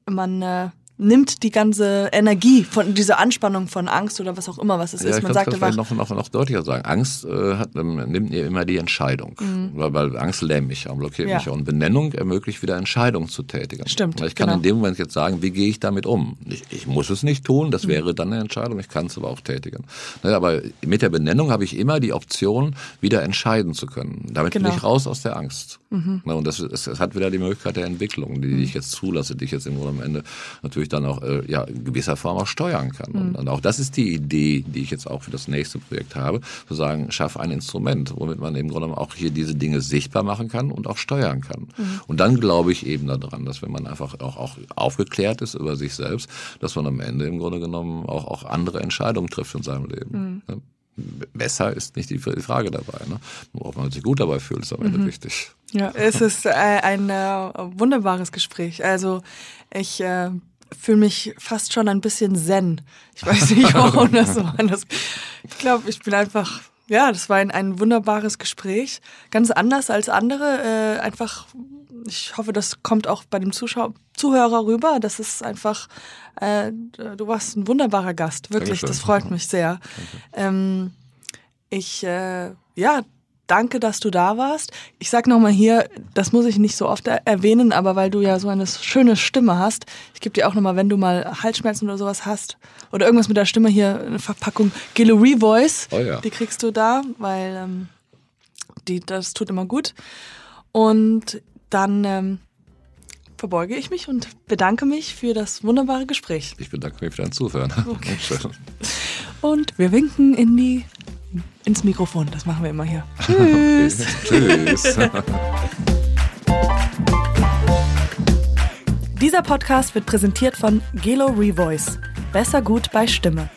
man äh, nimmt die ganze Energie von dieser Anspannung von Angst oder was auch immer, was es Ja, ist. Man sagt einfach, noch, noch, noch deutlicher sagen. Angst äh, hat, ähm, nimmt mir immer die Entscheidung, weil, weil Angst lähmt mich und blockiert Mhm. Ja. mich. Und Benennung ermöglicht wieder Entscheidungen zu tätigen. Stimmt, Ich kann genau. in dem Moment jetzt sagen, wie gehe ich damit um? Ich, ich muss es nicht tun, Mhm. das wäre dann eine Entscheidung, ich kann es aber auch tätigen. Ne, Aber mit der Benennung habe ich immer die Option, wieder entscheiden zu können. Damit Genau. Mhm. bin ich raus aus der Angst. Ne, Und das, es, es hat wieder die Möglichkeit der Entwicklung, die ich jetzt zulasse, die ich jetzt im Grunde am Ende natürlich dann auch äh, ja, in gewisser Form auch steuern kann. Und, und auch das ist die Idee, die ich jetzt auch für das nächste Projekt habe, zu sagen, schaff ein Instrument, womit man im Grunde auch hier diese Dinge sichtbar machen kann und auch steuern kann. Und dann glaube ich eben daran, dass wenn man einfach auch, auch aufgeklärt ist über sich selbst, dass man am Ende im Grunde genommen auch, auch andere Entscheidungen trifft in seinem Leben. Ne? Besser ist nicht die Frage dabei. Ne? Ob man sich gut dabei fühlt, ist am Ende wichtig. ja, es ist äh, ein äh, wunderbares Gespräch. Also ich äh, fühle mich fast schon ein bisschen zen. Ich weiß nicht, warum das so anders. Ich glaube, ich bin einfach, ja, das war ein, ein wunderbares Gespräch. Ganz anders als andere. Äh, einfach, ich hoffe, das kommt auch bei dem Zuschauer, Zuhörer rüber. Das ist einfach, äh, du warst ein wunderbarer Gast. Wirklich, Dankeschön. das freut mich sehr. Ähm, ich, äh, ja, danke, dass du da warst. Ich sag nochmal hier, das muss ich nicht so oft er erwähnen, aber weil du ja so eine schöne Stimme hast, ich gebe dir auch nochmal, wenn du mal Halsschmerzen oder sowas hast oder irgendwas mit der Stimme hier, eine Verpackung Guillory Voice, Oh ja. die kriegst du da, weil ähm, die, das tut immer gut. Und dann ähm, verbeuge ich mich und bedanke mich für das wunderbare Gespräch. Ich bedanke mich für dein Zuhören. Okay. Und wir winken in die, ins Mikrofon. Das machen wir immer hier. Tschüss. Tschüss. Dieser Podcast wird präsentiert von Gelo Revoice. Besser gut bei Stimme.